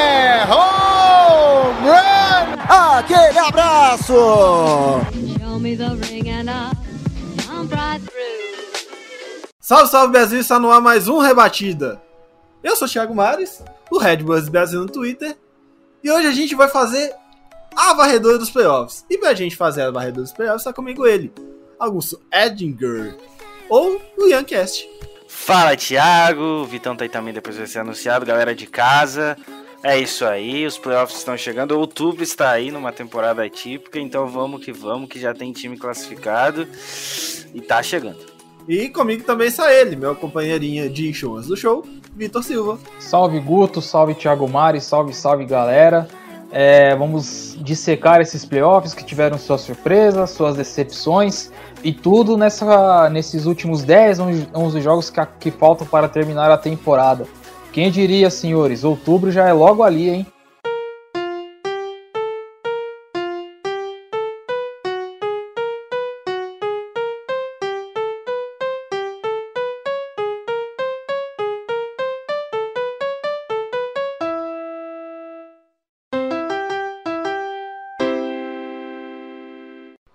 É home run! Aquele abraço. Salve, salve Brasil, está no ar mais um Rebatida. Eu sou o Thiago Mares, o Red Bulls Brasil no Twitter, e hoje a gente vai fazer a varredora dos playoffs. E pra gente fazer a varredora dos playoffs, está comigo ele, Augusto Edinger, ou o Yancast. Fala, Thiago. O Vitão tá aí também depois vai ser anunciado. Galera de casa. É isso aí, os playoffs estão chegando. Outubro está aí numa temporada atípica, então vamos que vamos, que já tem time classificado e tá chegando. E comigo também está ele, meu companheirinho de shows do show, Vitor Silva. Salve Guto, salve Thiago Mari, salve, salve galera. É, vamos dissecar esses playoffs que tiveram suas surpresas, suas decepções e tudo nessa, nesses últimos 10, 11 jogos que, que faltam para terminar a temporada. Quem diria, senhores, outubro já é logo ali, hein?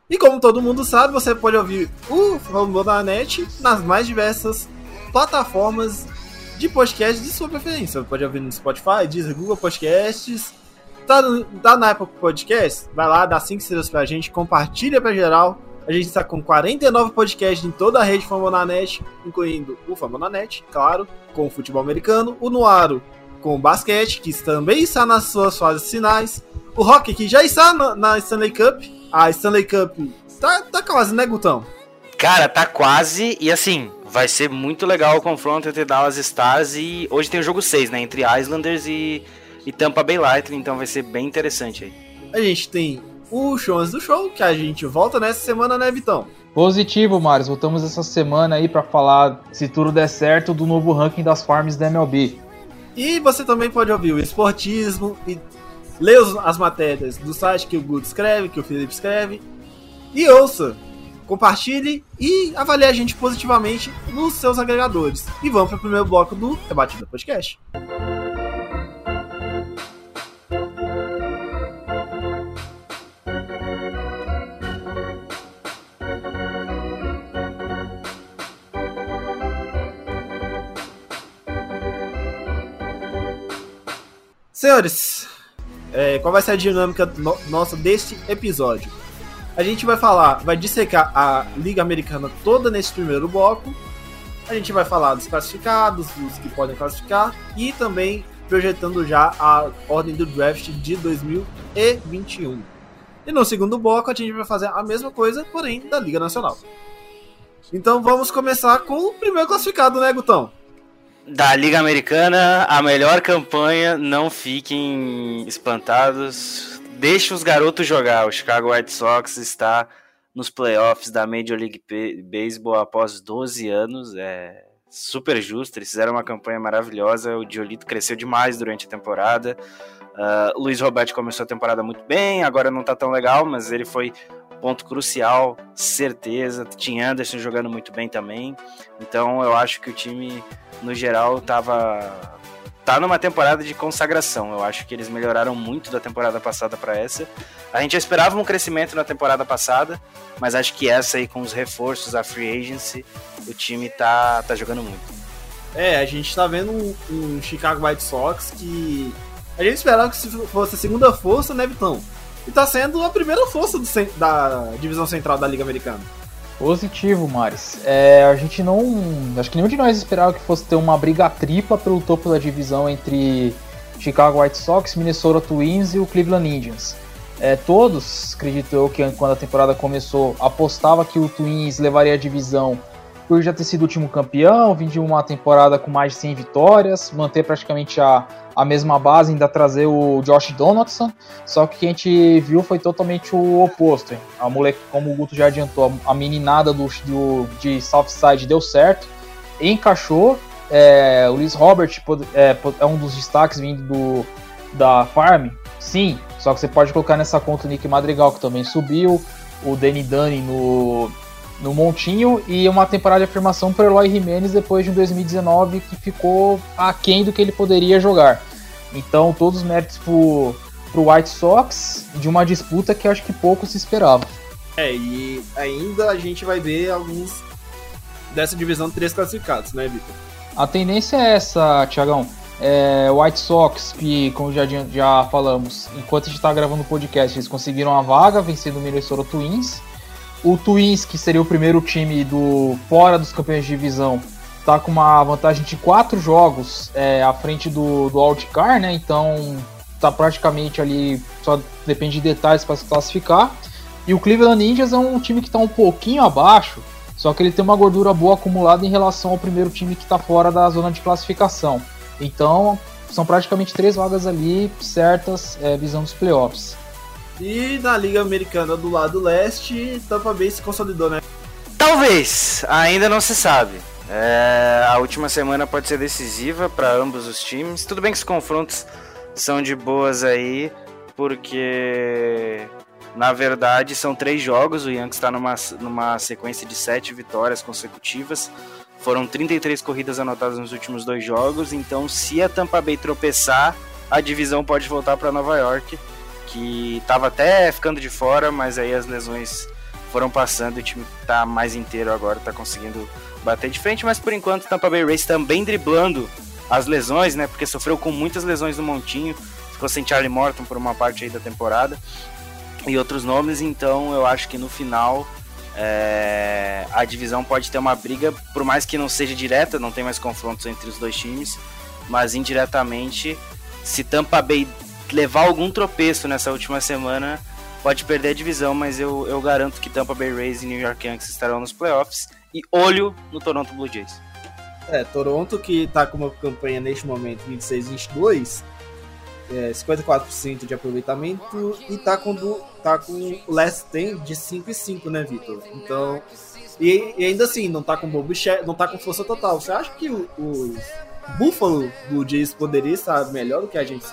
E como todo mundo sabe, você pode ouvir o Fambonanet nas mais diversas plataformas de podcast de sua preferência. Você pode ouvir no Spotify, Deezer, Google Podcasts. Tá, no, tá na Apple Podcast? Vai lá, dá 5 estrelas pra gente, compartilha pra geral. A gente está com 49 podcasts em toda a rede Fambonanet, incluindo o Fambonanet, claro, com o futebol americano, o Nuaro com o basquete, que também está nas suas fases finais, o Rock, que já está na, na Stanley Cup, a Stanley Cup tá, tá quase, né, Gutão? Cara, tá quase e assim, vai ser muito legal o confronto entre Dallas Stars e hoje tem o jogo 6, né, entre Islanders e, e Tampa Bay Lightning, então vai ser bem interessante aí. A gente tem o Shows do Show, que a gente volta nessa semana, né, Vitão? Positivo, Marius. Voltamos essa semana aí para falar, se tudo der certo, do novo ranking das farms da MLB. E você também pode ouvir o esportismo e ler as matérias do site que o Guto escreve, que o Felipe escreve. E ouça, compartilhe e avalie a gente positivamente nos seus agregadores. E vamos para o primeiro bloco do Rebatida Podcast. Senhores, é, qual vai ser a dinâmica no- nossa deste episódio? A gente vai falar, vai dissecar a Liga Americana toda nesse primeiro bloco. A gente vai falar dos classificados, dos que podem classificar e também projetando já a ordem do draft de 2021. E no segundo bloco a gente vai fazer a mesma coisa, porém da Liga Nacional. Então vamos começar com o primeiro classificado, né, Gutão? Da Liga Americana, a melhor campanha, não fiquem espantados. Deixe os garotos jogar. O Chicago White Sox está nos playoffs da Major League Baseball após 12 anos. É super justo. Eles fizeram uma campanha maravilhosa. O Diolito cresceu demais durante a temporada. O Luiz Roberto começou a temporada muito bem, agora não tá tão legal, mas ele foi ponto crucial, certeza. Tinha Anderson jogando muito bem também. Então eu acho que o time no geral tava tá numa temporada de consagração. Eu acho que eles melhoraram muito da temporada passada para essa. A gente já esperava um crescimento na temporada passada, mas acho que essa aí com os reforços, a free agency, o time tá tá jogando muito. É, a gente tá vendo um, um Chicago White Sox que a gente esperava que se fosse a segunda força, né, Vitão? E tá sendo a primeira força do da divisão central da Liga Americana. Positivo, Maris. É, a gente não. Acho que nenhum de nós esperava que fosse ter uma briga tripla pelo topo da divisão entre Chicago White Sox, Minnesota Twins e o Cleveland Indians. É, todos, acredito eu, que quando a temporada começou, apostava que o Twins levaria a divisão por já ter sido o último campeão, vir de uma temporada com mais de 100 vitórias, manter praticamente a, a mesma base, ainda trazer o Josh Donaldson, só que o que a gente viu foi totalmente o oposto. Hein? A moleque, como o Guto já adiantou, a meninada do, do, de Southside deu certo, encaixou. É, o Luiz Robert é, é, um dos destaques vindo do, da Farm, sim, só que você pode colocar nessa conta o Nick Madrigal, que também subiu, o Danny Dunning no, no Montinho e uma temporada de afirmação para Eloy Jimenez depois de um 2019 que ficou aquém do que ele poderia jogar. Então, todos os méritos pro, pro White Sox de uma disputa que acho que pouco se esperava. É, e ainda a gente vai ver alguns dessa divisão três classificados, né, Vitor? A tendência é essa, Tiagão. É, White Sox, que como já, já falamos, enquanto a gente está gravando o podcast, eles conseguiram a vaga vencendo o Minnesota Twins. O Twins, que seria o primeiro time do fora dos campeões de divisão, tá com uma vantagem de quatro jogos é, à frente do, do Outcar, né? Então tá praticamente ali, só depende de detalhes para se classificar. E o Cleveland Indians é um time que está um pouquinho abaixo, só que ele tem uma gordura boa acumulada em relação ao primeiro time que está fora da zona de classificação. Então são praticamente três vagas ali certas é, visando os playoffs. E na Liga Americana do lado leste, Tampa Bay se consolidou, né? Talvez, ainda não se sabe. É, a última semana pode ser decisiva para ambos os times. Tudo bem que os confrontos são de boas aí, porque na verdade são três jogos. O Yankees está numa, numa sequência de sete vitórias consecutivas. Foram 33 corridas anotadas nos últimos dois jogos. Então, se a Tampa Bay tropeçar, a divisão pode voltar para Nova York que estava até ficando de fora, mas aí as lesões foram passando e o time está mais inteiro agora, está conseguindo bater de frente, mas por enquanto o Tampa Bay Rays também driblando as lesões, né? Porque sofreu com muitas lesões no montinho, ficou sem Charlie Morton por uma parte aí da temporada e outros nomes, então eu acho que no final é, a divisão pode ter uma briga, por mais que não seja direta, não tem mais confrontos entre os dois times, mas indiretamente, se Tampa Bay levar algum tropeço nessa última semana, pode perder a divisão, mas eu, eu garanto que Tampa Bay Rays e New York Yankees estarão nos playoffs. E olho no Toronto Blue Jays. É, Toronto que tá com uma campanha neste momento 26-22, é, 54% de aproveitamento e tá com, do, tá com o last 10 de 5 e 5, né, Vitor? Então, e, e, ainda assim, não tá com Bob não tá com força total. Você acha que os Buffalo do Jays poderia estar melhor do que a gente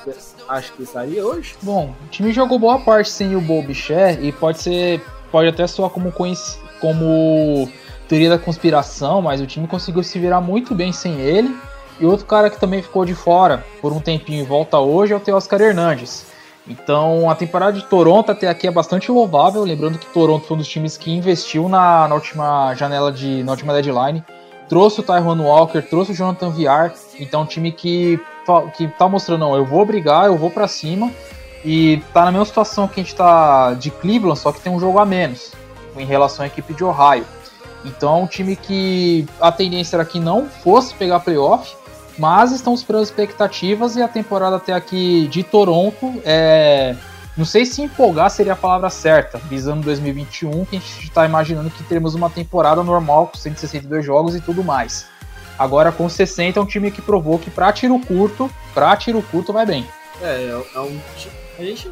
acha que estaria hoje? Bom, o time jogou boa parte sem o Bobichère e pode ser. Pode até soar como, como teoria da conspiração, mas o time conseguiu se virar muito bem sem ele. E outro cara que também ficou de fora por um tempinho e volta hoje é o Teoscar Hernandes. Então a temporada de Toronto até aqui é bastante louvável, lembrando que Toronto foi um dos times que investiu na, na última janela de. na última deadline trouxe o Tyrone Walker, trouxe o Jonathan Viar, então um time que, que tá mostrando, não, eu vou brigar, eu vou para cima, e tá na mesma situação que a gente tá de Cleveland, só que tem um jogo a menos em relação à equipe de Ohio. Então é um time que a tendência era que não fosse pegar playoff, mas estão superando expectativas e a temporada até aqui de Toronto é não sei se empolgar seria a palavra certa, visando 2021, que a gente está imaginando que teremos uma temporada normal com 162 jogos e tudo mais. Agora com 60 é um time que provou que para tiro curto, para tiro curto vai bem. É, é um a gente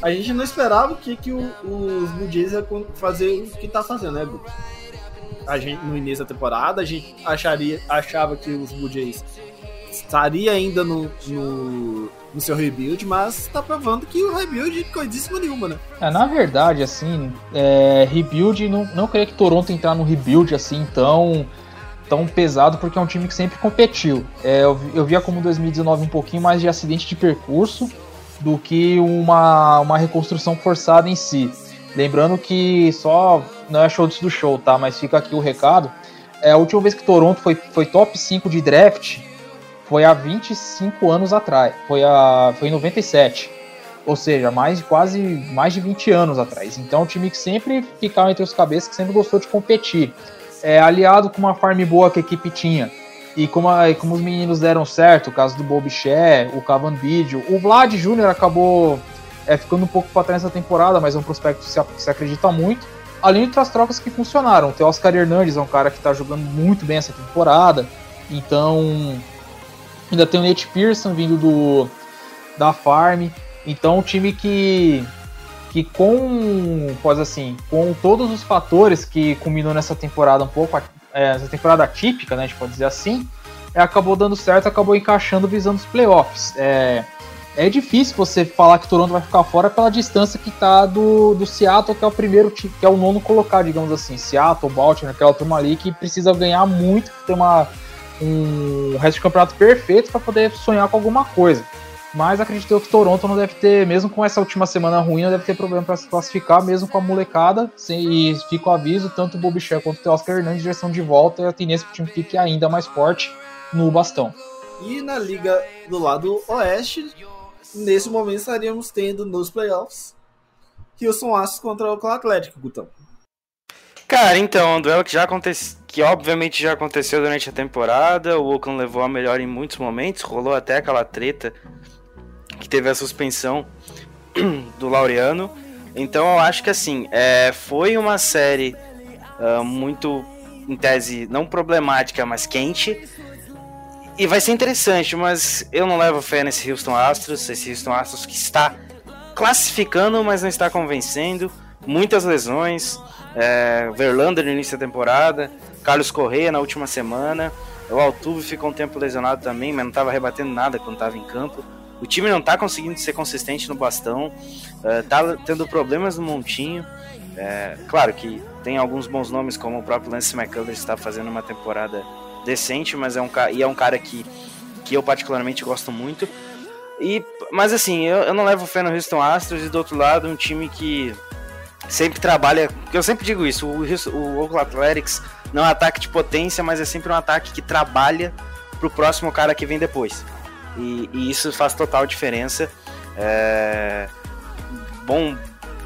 a gente não esperava que que o, os Blue Jays ia fazer o que tá fazendo, né, Bu? A gente no início da temporada a gente acharia achava que os Blue Jays estaria ainda no, no no seu rebuild, mas tá provando que o rebuild coisíssima nenhuma, né? É, na verdade, assim, é, rebuild, não, não creio que Toronto entrar no rebuild assim tão, tão pesado, porque é um time que sempre competiu. É, eu, eu via como 2019 um pouquinho mais de acidente de percurso do que uma, uma reconstrução forçada em si. Lembrando que só não é show do show, tá? Mas fica aqui o recado. É, a última vez que Toronto foi, foi top 5 de draft foi há 25 anos atrás, foi, a, foi em 97. Ou seja, mais quase mais de 20 anos atrás. Então, um time que sempre ficava entre os cabeças, que sempre gostou de competir. É, aliado com uma farm boa que a equipe tinha. E como, a, como os meninos deram certo, o caso do Bobiché, o Cavan Video, o Vlad Jr. acabou é, ficando um pouco para trás nessa temporada, mas é um prospecto que se, que se acredita muito. Além de outras trocas que funcionaram. O Oscar Hernandes é um cara que está jogando muito bem essa temporada. Então, Ainda tem o Nate Pearson vindo do da Farm. Então, um time que que com, pode assim, com todos os fatores que culminou nessa temporada um pouco, é, essa temporada típica, né, a gente pode dizer assim, é, acabou dando certo, acabou encaixando visando os playoffs. É, é difícil você falar que Toronto vai ficar fora pela distância que tá do, do Seattle, que é o primeiro que é o nono colocado, digamos assim. Seattle, Baltimore, aquela turma ali que precisa ganhar muito, ter uma, um resto de campeonato perfeito para poder sonhar com alguma coisa. Mas acredito que Toronto não deve ter, mesmo com essa última semana ruim, não deve ter problema para se classificar, mesmo com a molecada. E fica o aviso, tanto o Shea quanto o Oscar Hernandes já estão de volta e a tendência que o time fique ainda mais forte no bastão. E na liga do lado oeste, nesse momento estaríamos tendo nos playoffs Houston Astros contra o Oakland Atlético, Gutão. Cara, então, um duelo que já aconteceu, que obviamente já aconteceu durante a temporada, o Oakland levou a melhor em muitos momentos, rolou até aquela treta que teve a suspensão do Laureano. Então eu acho que assim, é, foi uma série uh, muito, em tese, não problemática, mas quente. E vai ser interessante, mas eu não levo fé nesse Houston Astros, esse Houston Astros que está classificando, mas não está convencendo. Muitas lesões, é, Verlander no início da temporada, Carlos Correia na última semana. O Altuve ficou um tempo lesionado também, mas não estava rebatendo nada quando estava em campo. O time não está conseguindo ser consistente no bastão, está uh, tendo problemas no montinho. É, claro que tem alguns bons nomes, como o próprio Lance McCullers está fazendo uma temporada decente, mas é um, e é um cara que, que eu particularmente gosto muito. E, mas assim, eu, eu não levo fé no Houston Astros e do outro lado um time que sempre trabalha. Eu sempre digo isso, o, o Oakland Athletics não é um ataque de potência, mas é sempre um ataque que trabalha pro próximo cara que vem depois. E, e isso faz total diferença. É... Bom,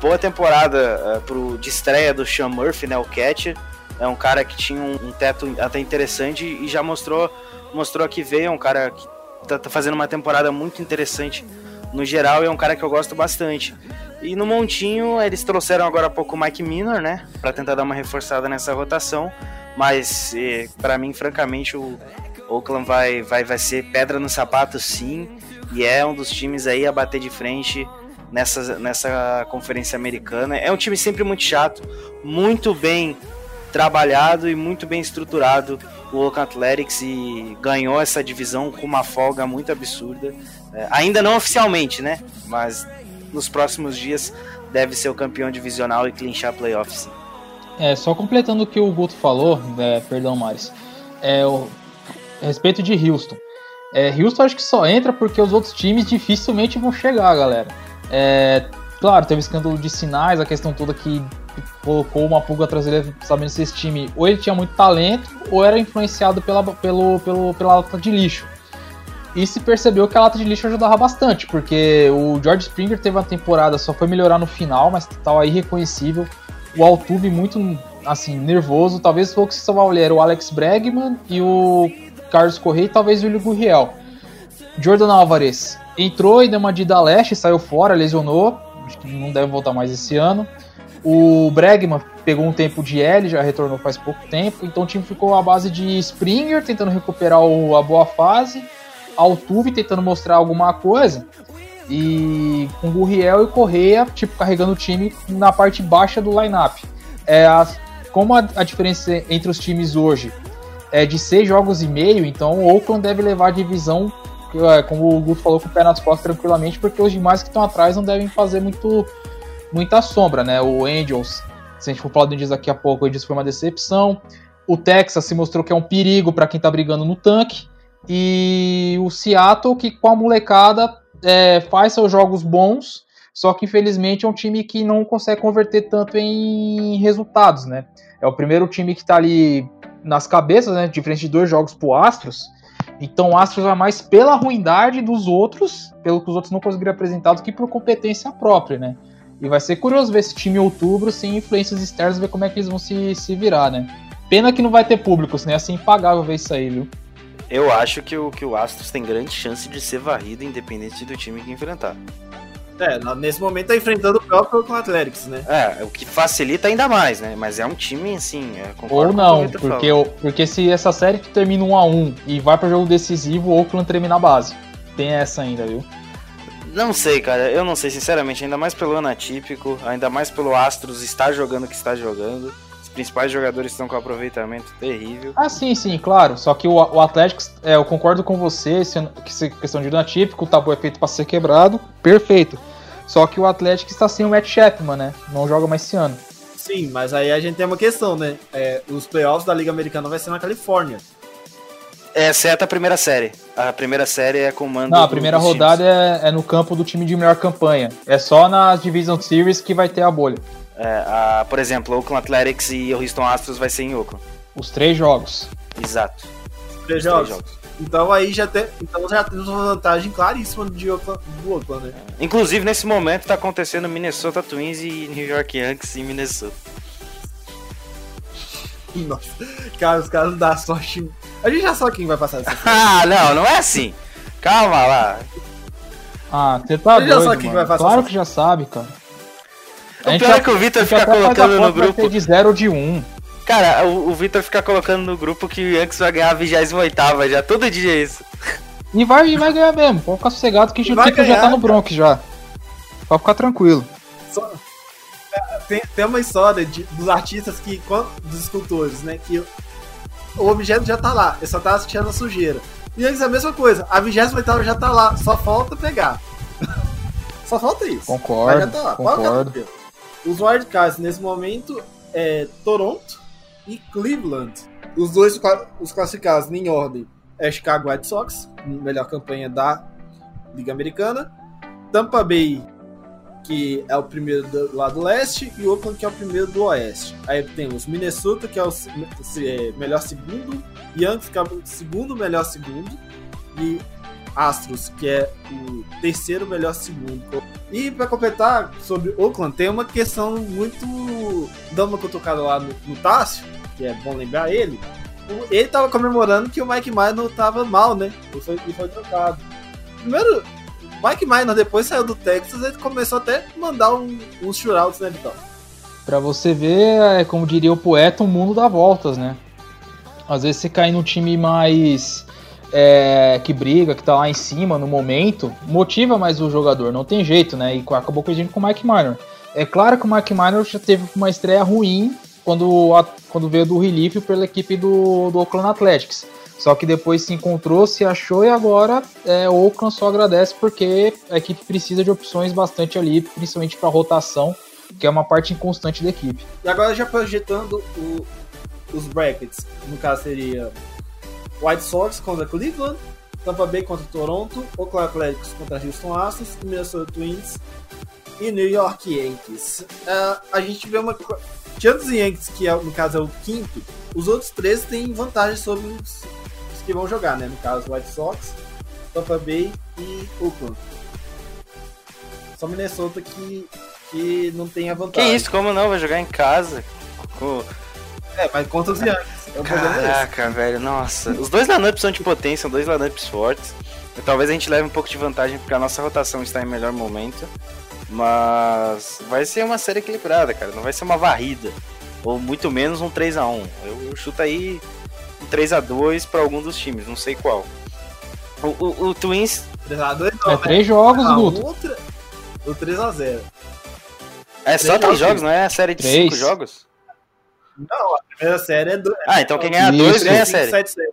boa temporada uh, pro, de estreia do Sean Murphy, né, o catcher. É um cara que tinha um, um, teto até interessante e já mostrou, mostrou que veio. É um cara que tá, tá fazendo uma temporada muito interessante no geral e é um cara que eu gosto bastante. E no montinho eles trouxeram agora há pouco o Mike Minor, né, para tentar dar uma reforçada nessa rotação. Mas eh, para mim, francamente, o, Oakland vai, vai, vai ser pedra no sapato, sim, e é um dos times aí a bater de frente nessa, nessa conferência americana. É um time sempre muito chato, muito bem trabalhado e muito bem estruturado o Oakland Athletics e ganhou essa divisão com uma folga muito absurda. É, ainda não oficialmente, né? Mas nos próximos dias deve ser o campeão divisional e clinchar playoffs. É, só completando o que o Guto falou, é, perdão, Maris. É, o, a respeito de Houston. É, Houston acho que só entra porque os outros times dificilmente vão chegar, galera. É, claro, teve escândalo de sinais, a questão toda que colocou uma pulga traseira sabendo se esse time ou ele tinha muito talento ou era influenciado pela, pelo, pelo, pela lata de lixo. E se percebeu que a lata de lixo ajudava bastante, porque o George Springer teve uma temporada, só foi melhorar no final, mas estava irreconhecível. O Altuve muito, assim, nervoso. Talvez o que se salvar o Alex Bregman e o Carlos Correia e talvez o William Gurriel. Jordan Alvarez entrou e deu uma de da leste, saiu fora, lesionou, acho que não deve voltar mais esse ano. O Bregman pegou um tempo de L, já retornou faz pouco tempo, então o time ficou à base de Springer tentando recuperar a boa fase, Altuve tentando mostrar alguma coisa, e com Gurriel e Correia, tipo, carregando o time na parte baixa do lineup. É, a, como a, a diferença entre os times hoje é de seis jogos e meio, então o Oakland deve levar a divisão, é, como o Guto falou, com o pé nas costas tranquilamente, porque os demais que estão atrás não devem fazer muito, muita sombra, né? O Angels, se a gente for falar do Angels daqui a pouco, o Angels foi uma decepção. O Texas se mostrou que é um perigo para quem tá brigando no tanque. E o Seattle, que com a molecada é, faz seus jogos bons, só que infelizmente é um time que não consegue converter tanto em resultados, né? É o primeiro time que tá ali nas cabeças, né? Diferente de dois jogos pro Astros. Então o Astros vai mais pela ruindade dos outros, pelo que os outros não conseguiram apresentar, do que por competência própria, né? E vai ser curioso ver esse time em outubro, sem influências externas, ver como é que eles vão se, se virar, né? Pena que não vai ter público, senão é assim impagável ver isso aí, viu? Eu acho que o, que o Astros tem grande chance de ser varrido, independente do time que enfrentar. É, nesse momento tá enfrentando o próprio Oakland Athletics, né? É, o que facilita ainda mais, né? Mas é um time, assim, é, Ou com o não, porque, o- porque se essa série termina 1 a 1 e vai pro jogo decisivo, o Oakland termina a base. Tem essa ainda, viu? Não sei, cara. Eu não sei, sinceramente. Ainda mais pelo ano atípico, ainda mais pelo Astros estar jogando o que está jogando. Principais jogadores estão com aproveitamento terrível. Ah, sim, sim, claro. Só que o, o Atlético, é, eu concordo com você, se- que se- questão de ano atípico, o tabu é feito pra ser quebrado, perfeito. Só que o Atlético está sem o Matt Chapman, né? Não joga mais esse ano. Sim, mas aí a gente tem uma questão, né? É, os playoffs da Liga Americana vai ser na Califórnia. Exceto a primeira série. A primeira série é comando. Não, a primeira rodada é, é no campo do time de melhor campanha. É só nas Division Series que vai ter a bolha. É, a, por exemplo, Oakland Athletics e o Houston Astros vai ser em Oakland. Os três jogos. Exato. Três Três jogos. jogos. Então aí já, tem, então já temos uma vantagem claríssima de Oakland, do Oakland, né? Inclusive, nesse momento, tá acontecendo Minnesota Twins e New York Yankees em Minnesota. Nossa, cara, os caras não dão sorte. A gente já sabe quem vai passar dessa. Ah, não, não é assim. Calma lá. Ah, você tá doido, sabe quem mano. vai passar Claro essa- que já sabe, cara. O pior é que o Vitor fica a colocando no grupo. de 0 ou de 1. Um. Cara, o, o Vitor fica colocando no grupo que o Yankees vai ganhar a 28 já. Todo dia é isso. E vai, e vai ganhar mesmo. Pode ficar sossegado que o Tico já tá no Bronx já. Pode ficar tranquilo. Só- tem, tem uma história de, dos artistas que, dos escultores, né? Que o objeto já tá lá, ele só tá tirando a sujeira. E eles é a mesma coisa, a 28 já tá lá, só falta pegar. só falta isso. Concordo, Mas já tá lá, pode ficar concordo. Os wildcards nesse momento é Toronto e Cleveland. Os dois os classificados em ordem é Chicago White Sox, melhor campanha da Liga Americana. Tampa Bay, que é o primeiro do lado leste, e Oakland, que é o primeiro do oeste. Aí temos Minnesota, que é o é, melhor segundo, Yankees, que é o segundo melhor segundo, e Astros, que é o terceiro melhor segundo. E para completar sobre Oakland, tem uma questão muito. dando uma cutucada lá no, no Tássio, que é bom lembrar ele. Ele tava comemorando que o Mike Minor tava mal, né? Ele foi, ele foi trocado. Primeiro, Mike Minor depois saiu do Texas, ele começou até a mandar um, uns shootouts, né, Vital? Pra você ver, é, como diria o poeta, o mundo dá voltas, né? Às vezes você cai num time mais. É, que briga, que tá lá em cima no momento, motiva mais o jogador, não tem jeito, né? E acabou coincidindo com o Mike Minor. É claro que o Mike Minor já teve uma estreia ruim quando, a- quando veio do relief pela equipe do, do Oakland Athletics. Só que depois se encontrou, se achou e agora é, o Oakland só agradece porque a equipe precisa de opções bastante ali, principalmente para rotação, que é uma parte inconstante da equipe. E agora já projetando o- os brackets, no caso seria White Sox contra Cleveland, Tampa Bay contra Toronto, Oakland Athletics contra Houston Astros, Minnesota Twins e New York Yankees. Ah, a gente vê uma tirando os Yankees, que é, no caso é o quinto, os outros três têm vantagem sobre os, os que vão jogar, né? No caso, White Sox, Tampa Bay e Oakland. Só Minnesota que, que não tem a Que vantagem. isso, como não? Vai jogar em casa. Com- É, mas contra os Yankees. É. Caraca, velho, nossa. Os dois lineups são de potência, são dois lineups fortes. E talvez a gente leve um pouco de vantagem porque a nossa rotação está em melhor momento. Mas vai ser uma série equilibrada, cara. Não vai ser uma varrida. Ou muito menos um 3x1. Eu, eu chuto aí um 3x2 para algum dos times, não sei qual. O, o- o Twins. 3x2 É três jogos, Ah, Guto. outra, o 3x0. É só Três três jogos. jogos, não é a série de Três. cinco jogos? Não, a primeira série é 2. Ah, então quem ganhar dois Isso. ganha a série. 7, 7.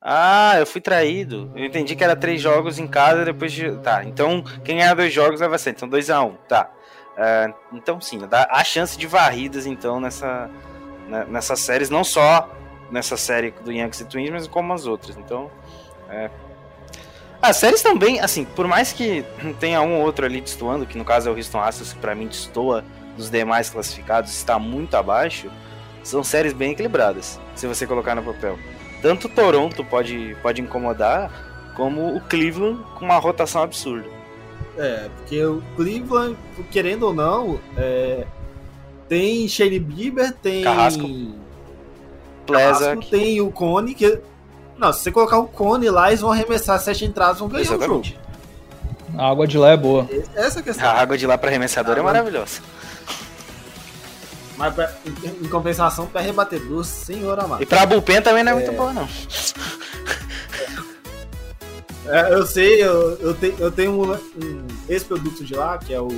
Ah, eu fui traído. Eu entendi que era três jogos em casa depois de. Tá, então quem ganhar dois jogos leva ser. Então 2x1, tá. Ah, então sim, dá a chance de varridas então nessa, né, nessas séries, não só nessa série do Yankees e Twins, mas como as outras. Então. É. As séries também, assim, por mais que tenha um ou outro ali destoando, que no caso é o Houston Astros, que pra mim destoa dos demais classificados, está muito abaixo, são séries bem equilibradas, se você colocar no papel tanto Toronto pode, pode incomodar, como o Cleveland com uma rotação absurda. É, porque o Cleveland, querendo ou não, é, tem Shane Bieber, tem. Carrasco. Tem o Cone, que. Não, se você colocar o Cone lá, eles vão arremessar sete entradas, vão ganhar o jogo. A água de lá é boa. Essa é a questão. A água de lá para arremessador é Água- maravilhosa. Mas pra- em, em compensação, para rebatedor, senhor amado. E pra bullpen também não é muito boa, não. É, eu sei, eu, eu, te- eu tenho um, um ex-produto de lá, que é o.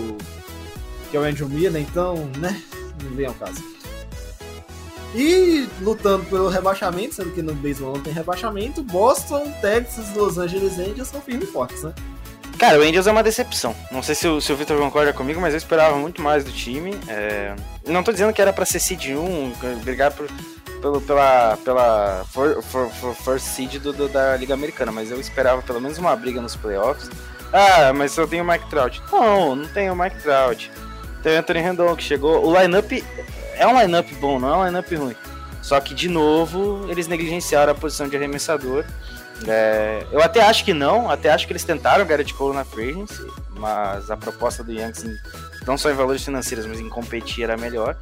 que é o Andrew Miller, então, né? Não vem ao caso. E lutando pelo rebaixamento, sendo que no beisebol não tem rebaixamento, Boston, Texas, Los Angeles Angels são firmes e fortes, né? Cara, o Angels é uma decepção. Não sei se o, se o Victor concorda comigo, mas eu esperava muito mais do time. É, Não tô dizendo que era pra ser seed 1, brigar por, pelo, pela, pela for, for, for- first seed do, do- da Liga Americana, mas eu esperava pelo menos uma briga nos playoffs. Ah, mas só tem o Mike Trout. Não, não tem o Mike Trout. Tem o Anthony Rendon que chegou. O lineup é um lineup bom, não é um lineup ruim. Só que, de novo, eles negligenciaram a posição de arremessador. É, eu até acho que não, até acho que eles tentaram Garrett Cole na free mas a proposta do Yankees, não só em valores financeiros, mas em competir era melhor.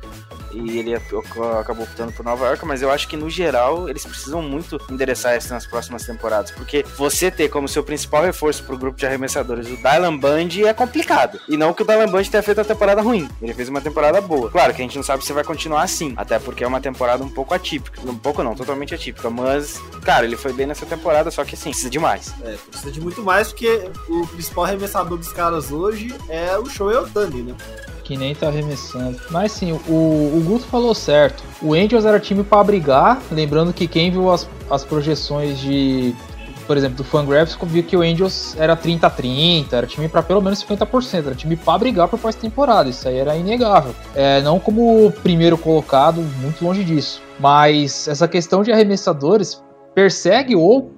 E ele ac- acabou optando por Nova York, mas eu acho que no geral eles precisam muito endereçar isso nas próximas temporadas, porque você ter como seu principal reforço pro grupo de arremessadores o Dylan Bundy é complicado. E não que o Dylan Bundy tenha feito a temporada ruim, ele fez uma temporada boa. Claro que a gente não sabe se vai continuar assim, até porque é uma temporada um pouco atípica. Um pouco não, totalmente atípica, mas, cara, ele foi bem nessa temporada, só que assim, precisa demais. É, precisa de muito mais, porque o principal arremessador dos caras hoje é o Shohei Otani, né? Que nem tá arremessando. Mas sim, o, o Guto falou certo. O Angels era time pra brigar. Lembrando que quem viu as, as projeções de. Por exemplo, do Fangraphs, viu que o Angels era 30-30, era time pra pelo menos 50%, era time pra brigar por pós-temporada, isso aí era inegável. É, não como primeiro colocado, muito longe disso. Mas essa questão de arremessadores persegue ou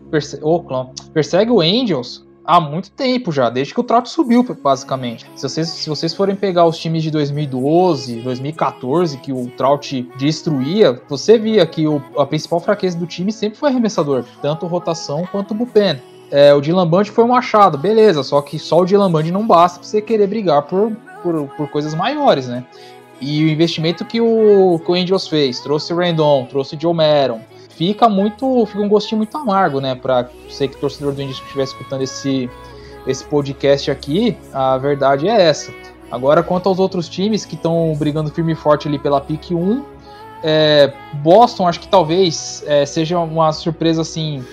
Clão, persegue o Angels há muito tempo já, desde que o Trout subiu, basicamente. Se vocês, se vocês forem pegar os times de 2012, 2014, que o Trout destruía, você via que o- a principal fraqueza do time sempre foi arremessador, tanto rotação quanto bullpen. É, o Dylan foi um achado, beleza, só que só o Dylan não basta pra você querer brigar por, por, por coisas maiores, né? E o investimento que o, que o Angels fez, trouxe o Randon, trouxe o Joe Maron, fica muito, fica um gostinho muito amargo, né? Pra você que torcedor do Angels que estiver escutando esse, esse podcast aqui, a verdade é essa. Agora, quanto aos outros times que estão brigando firme e forte ali pela pick 1, é, Boston acho que talvez é, seja uma surpresa assim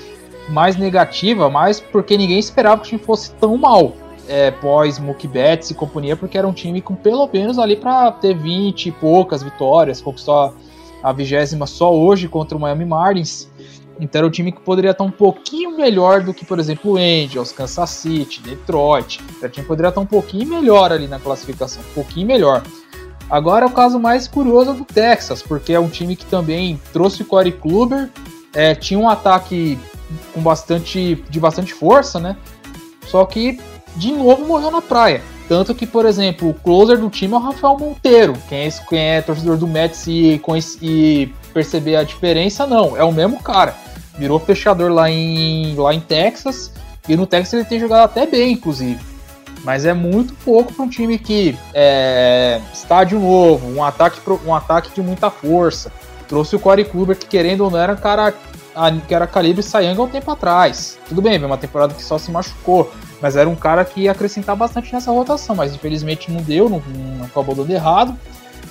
mais negativa, mais porque ninguém esperava que o time fosse tão mal é, pós Mookie Betts e companhia, porque era um time com pelo menos ali para ter 20 e poucas vitórias, conquistou a- vigésima só hoje contra o Miami Marlins. Então era um time que poderia estar um pouquinho melhor do que, por exemplo, o Angels, Kansas City, Detroit. Era um time que poderia estar um pouquinho melhor ali na classificação, um pouquinho melhor. Agora é o caso mais curioso do Texas, porque é um time que também trouxe o Corey Kluber, é, tinha um ataque com bastante, de bastante força, né? Só que de novo morreu na praia. Tanto que, por exemplo, o closer do time é o Rafael Monteiro. Quem é, quem é torcedor do Mets e, e perceber a diferença, não. É o mesmo cara. Virou fechador lá em, lá em Texas. E no Texas ele tem jogado até bem, inclusive. Mas é muito pouco para um time que é estádio novo, um ataque, um ataque de muita força. Trouxe o Corey Kluber, que querendo ou não era um cara a- que era calibre Sayang há um tempo atrás. Tudo bem, veio uma temporada que só se machucou, mas era um cara que ia acrescentar bastante nessa rotação, mas infelizmente não deu, não, não acabou dando errado.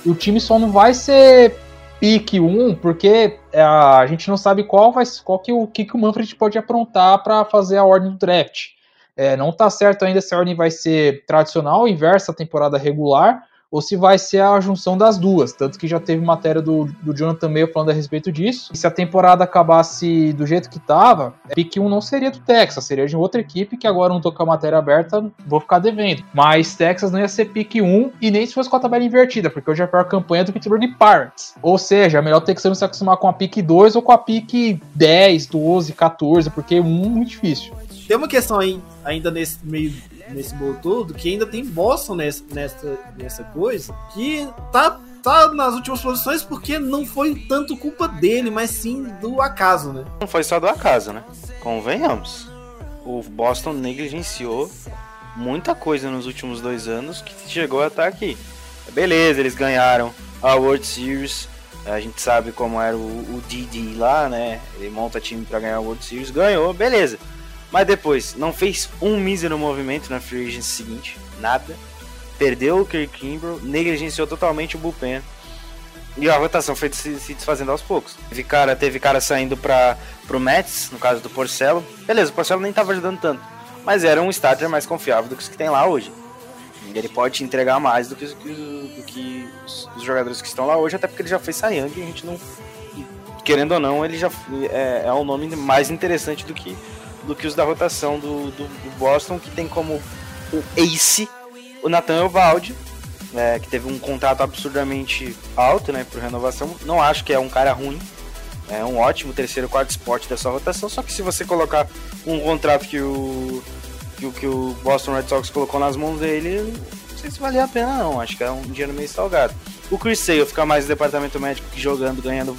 E o time só não vai ser pique 1, porque é, a gente não sabe qual vai qual que o que, que o Manfred pode aprontar para fazer a ordem do draft. É, não tá certo ainda se a ordem vai ser tradicional, inversa à temporada regular, ou se vai ser a junção das duas. Tanto que já teve matéria do, do Jonathan Mayo falando a respeito disso. E se a temporada acabasse do jeito que tava, pick 1 não seria do Texas, seria de outra equipe que agora não tô com a matéria aberta, vou ficar devendo. Mas Texas não ia ser pick 1 e nem se fosse com a tabela invertida, porque hoje é a pior campanha do Pittsburgh Pirates. Ou seja, é melhor o Texano se acostumar com a pick 2 ou com a pick 10, 12, 14, porque 1 é muito difícil. Tem uma questão aí, ainda nesse meio nesse bolo todo, que ainda tem Boston nessa, nessa, nessa coisa, que tá, tá nas últimas posições porque não foi tanto culpa dele, mas sim do acaso, né? Não foi só do acaso, né? Convenhamos. O Boston negligenciou muita coisa nos últimos dois anos que chegou a estar aqui. Beleza, eles ganharam a World Series. A gente sabe como era o, o Didi lá, né? Ele monta time para ganhar a World Series, ganhou, beleza. Mas depois, não fez um mísero movimento na free agency seguinte, nada. Perdeu o Kirk Kimbrell, negligenciou totalmente o bullpen. E a rotação foi se, se desfazendo aos poucos. Teve cara, teve cara saindo para pro Mets, no caso do Porcelo. Beleza, o Porcelo nem estava ajudando tanto. Mas era um starter mais confiável do que os que tem lá hoje. Ele pode te entregar mais do que, do do que os, os, jogadores que estão lá hoje, até porque ele já foi Sayang e a gente não. Querendo ou não, ele já é, é um nome mais interessante do que, do que os da rotação do, do, do Boston, que tem como o ace o Nathan Evaldi, é, que teve um contrato absurdamente alto né, por renovação. Não acho que é um cara ruim, é um ótimo terceiro, quarto spot dessa rotação. Só que se você colocar um contrato que o que, que o Boston Red Sox colocou nas mãos dele, não sei se valia a pena não. Acho que é um dinheiro meio salgado. O Chris Sale fica mais no departamento médico que jogando, ganhando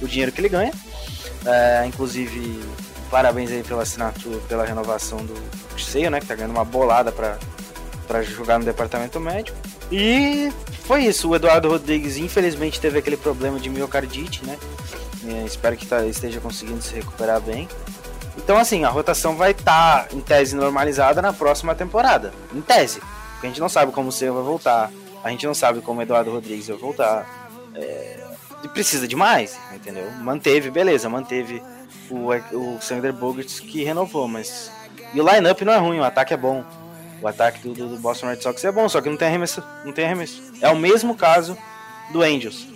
o dinheiro que ele ganha. É, inclusive, parabéns aí pela assinatura, pela renovação do Sale, né? Que tá ganhando uma bolada para para jogar no departamento médico. E foi isso. O Eduardo Rodrigues, infelizmente, teve aquele problema de miocardite, né? É, espero que tá, esteja conseguindo se recuperar bem. Então, assim, a rotação vai estar tá, em tese normalizada na próxima temporada. Em tese. Porque a gente não sabe como o Seu vai voltar. A gente não sabe como o Eduardo Rodrigues vai voltar. É... E precisa de mais, entendeu? Manteve, beleza, manteve o, o Sander Bogarts que renovou, mas. E o line-up não é ruim, o ataque é bom. O ataque do, do, Boston Red Sox é bom, só que não tem arremesso. Não tem arremesso. É o mesmo caso do Angels.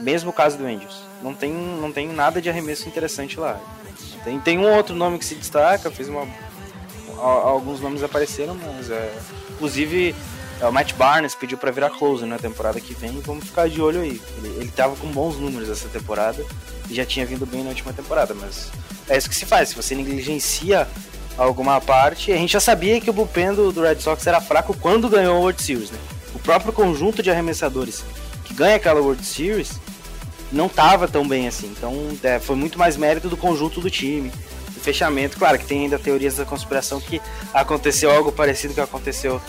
Mesmo caso do Angels. Não tem, não tem nada de arremesso interessante lá. Tem, tem um outro nome que se destaca, fez uma. Alguns nomes apareceram, mas é. Inclusive, o Matt Barnes pediu para virar closer na temporada que vem. Vamos ficar de olho aí. Ele, ele tava com bons números essa temporada e já tinha vindo bem na última temporada, mas é isso que se faz. Se você negligencia alguma parte. A gente já sabia que o bullpen do, do Red Sox era fraco quando ganhou a World Series, né? O próprio conjunto de arremessadores que ganha aquela World Series não estava tão bem assim. Então é, foi muito mais mérito do conjunto do time. Do fechamento, claro que tem ainda teorias da conspiração que aconteceu algo parecido que aconteceu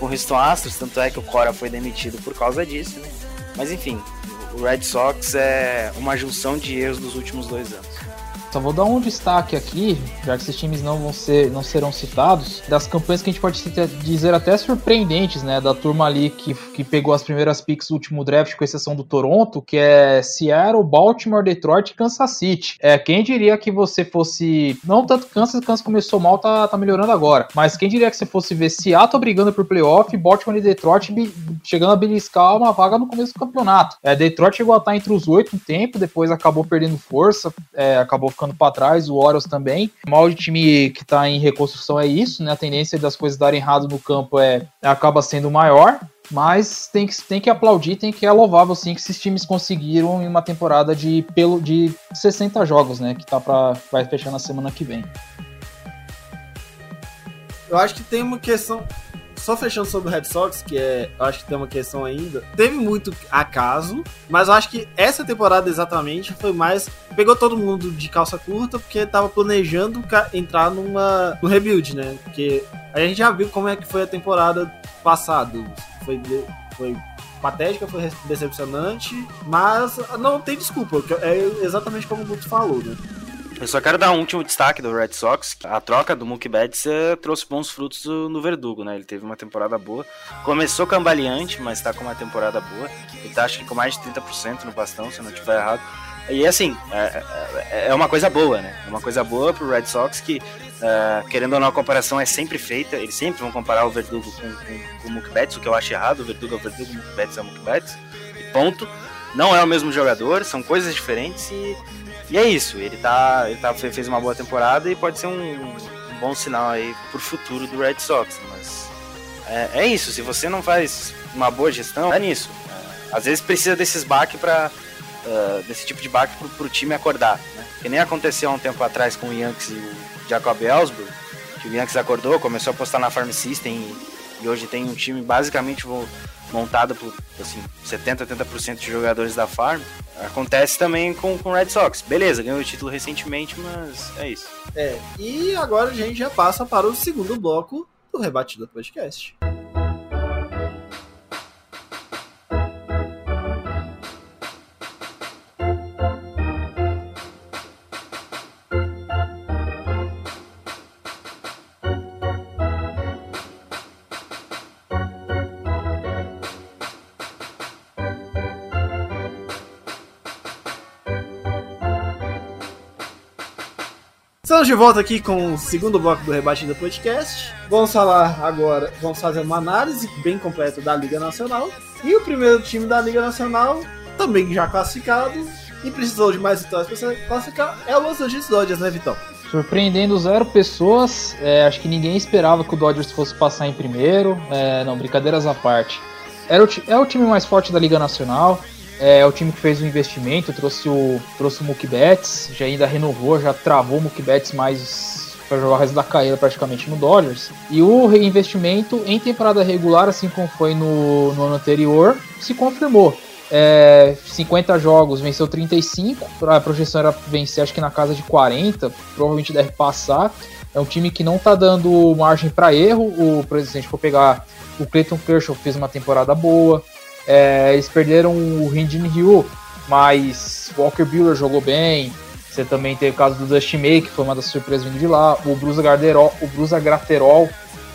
com o Houston Astros, tanto é que o Cora foi demitido por causa disso, né? Mas enfim, o Red Sox é uma junção de erros dos últimos dois anos. Só vou dar um destaque aqui, já que esses times não vão ser, não serão citados, das campanhas que a gente pode dizer até surpreendentes, né? Da turma ali que, que pegou as primeiras picks do último draft, com exceção do Toronto, que é Seattle, Baltimore, Detroit e Kansas City. É, quem diria que você fosse. Não tanto Kansas, Kansas começou mal, tá, tá melhorando agora. Mas quem diria que você fosse ver Seattle brigando por playoff, Baltimore e Detroit chegando a beliscar uma vaga no começo do campeonato. É, Detroit chegou a estar entre os oito um tempo, depois acabou perdendo força, é, acabou ficando para trás, o Orioles também. O mal de time que está em reconstrução é isso, né? A tendência das coisas darem errado no campo é acaba sendo maior. Mas tem que, tem que aplaudir, tem que é louvável sim que esses times conseguiram em uma temporada de, pelo, de 60 jogos, né? Que tá para vai fechar na semana que vem. Eu acho que tem uma questão só fechando sobre o Red Sox, que é, acho que tem uma questão ainda. Teve muito acaso, mas eu acho que essa temporada exatamente foi mais. Pegou todo mundo de calça curta porque tava planejando entrar numa, no rebuild, né? Porque a gente já viu como é que foi a temporada passada. Foi, foi patética, foi decepcionante, mas não tem desculpa. É exatamente como o Guto falou, né? Eu só quero dar um último destaque do Red Sox. A troca do Mookie Betts uh, trouxe bons frutos no Verdugo, né? Ele teve uma temporada boa. Começou cambaleante, mas tá com uma temporada boa. Ele tá acho que com mais de 30% no bastão, se não estiver errado. E assim, é, é, é, uma coisa boa, né? É uma coisa boa pro Red Sox que, uh, querendo ou não, a comparação é sempre feita. Eles sempre vão comparar o Verdugo com, com, com o Mookie Betts, o que eu acho errado. O Verdugo é o Verdugo, o Mookie Betts é o Mookie Betts. E ponto. Não é o mesmo jogador, são coisas diferentes e e é isso, ele tá, ele tá fez uma boa temporada e pode ser um, um bom sinal aí pro futuro do Red Sox. Mas é, é isso, se você não faz uma boa gestão, é nisso. É, às vezes precisa desses baques para uh, é, desse tipo de baque pro, pro time acordar. Né? Que nem aconteceu há um tempo atrás com o Yankees e o Jacob Ellsbury, que o Yankees acordou, começou a apostar na Farm System e, e hoje tem um time basicamente montado por assim, 70, 80% de jogadores da Farm. Acontece também com, o Red Sox. Beleza, ganhou o título recentemente, mas é isso. É, e agora a gente já passa para o segundo bloco do Rebatida Podcast. Estamos de volta aqui com o segundo bloco do Rebatida Podcast. Vamos falar agora, vamos fazer uma análise bem completa da Liga Nacional. E o primeiro time da Liga Nacional, também já classificado, e precisou de mais vitórias para se classificar, é o Los Angeles Dodgers, né, Vitão? Surpreendendo zero pessoas, é, acho que ninguém esperava que o Dodgers fosse passar em primeiro. É, não, brincadeiras à parte. Era o, é o time mais forte da Liga Nacional. É o time que fez o investimento, trouxe o, trouxe o Mookie Betts, já ainda renovou, já travou o Mookie Betts mais para jogar o resto da carreira praticamente no Dodgers. E o reinvestimento em temporada regular, assim como foi no, no ano anterior, se confirmou. É, 50 jogos, venceu 35. A projeção era vencer, acho que na casa de 40. Provavelmente deve passar. É um time que não tá dando margem para erro. O presidente for pegar o Clayton Kershaw fez uma temporada boa. É, eles perderam o Hindin Ryu, mas Walker Buehler jogou bem. Você também teve o caso do Dusty May, que foi uma das surpresas vindo de lá. O Brusa Garderol, o Brusa Graterol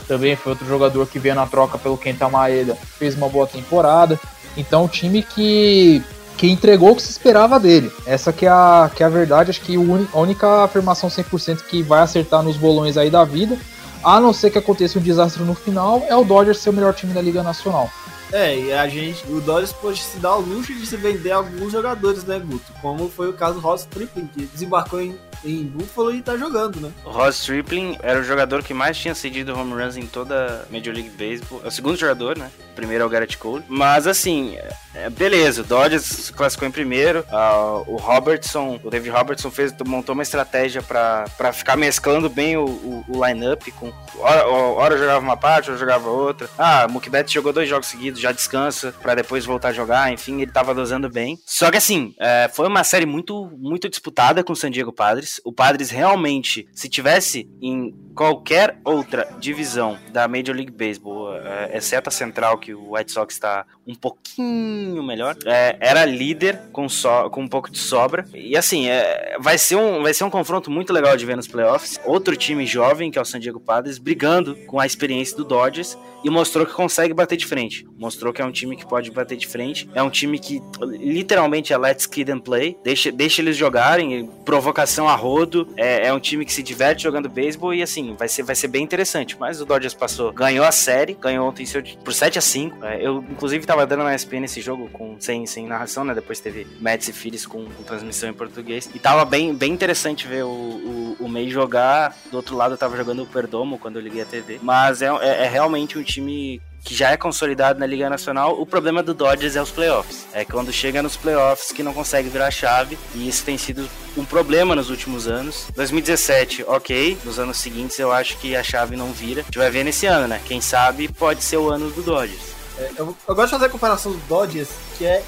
também foi outro jogador que veio na troca pelo Kenta Maeda, fez uma boa temporada. Então, um time que, que entregou o que se esperava dele. Essa que é a, que é a verdade, acho que a única afirmação 100% que vai acertar nos bolões aí da vida, a não ser que aconteça um desastre no final, é o Dodgers ser o melhor time da Liga Nacional. É, e a gente, o Dodgers pode se dar o luxo de se vender alguns jogadores, né, Guto? Como foi o caso do Ross Triplin, que desembarcou em, em Buffalo e tá jogando, né? O Ross Triplin era o jogador que mais tinha cedido home runs em toda Major League Baseball. É o segundo jogador, né? O primeiro é o Garrett Cole. Mas assim, é, beleza, o Dodgers classificou em primeiro. Uh, o Robertson, o David Robertson fez, montou uma estratégia para ficar mesclando bem o, o, o line-up com. Hora, hora jogava uma parte, hora jogava outra. Ah, Betts jogou dois jogos seguidos, já descansa para depois voltar a jogar. Enfim, ele tava dosando bem. Só que assim, é, foi uma série muito, muito disputada com o San Diego Padres. O Padres realmente, se tivesse em qualquer outra divisão da Major League Baseball, é, exceto a central, que o White Sox está um pouquinho melhor, é, era líder com, so, com um pouco de sobra. E assim, é, vai, ser um, vai ser um confronto muito legal de ver nos playoffs. Outro time jovem, que é o San Diego Padres, brigando com a experiência do Dodgers e mostrou que consegue bater de frente. Mostrou que é um time que pode bater de frente. É um time que literalmente é let's kid and play. Deixa, deixa eles jogarem, provocação a rodo. É, é um time que se diverte jogando beisebol e assim, vai ser, vai ser bem interessante. Mas o Dodgers passou, ganhou a série, ganhou ontem por 7 a 5 é, Eu, inclusive, tava dando na ESPN esse jogo com, sem, sem narração, né? Depois teve Mets e Phillies com, com transmissão em português. E tava bem, bem interessante ver o, o, o May jogar. Do outro lado, eu tava jogando o Perdomo quando eu liguei a TV. Mas é, é, é realmente um time que já é consolidado na Liga Nacional, o problema do Dodgers é os playoffs. É quando chega nos playoffs que não consegue virar a chave, e isso tem sido um problema nos últimos anos. 2017, ok, nos anos seguintes eu acho que a chave não vira. A gente vai ver nesse ano, né? Quem sabe pode ser o ano do Dodgers. É, eu, eu, gosto de fazer a comparação do Dodgers, que é,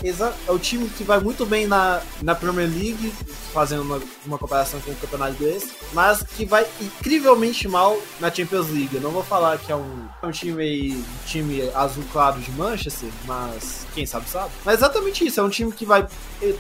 é o time que vai muito bem na, na Premier League, fazendo uma, uma comparação com o campeonato inglês, mas que vai incrivelmente mal na Champions League. Eu não vou falar que é um, um time, time azul claro de Manchester, mas quem sabe sabe. Mas é exatamente isso, é um time que vai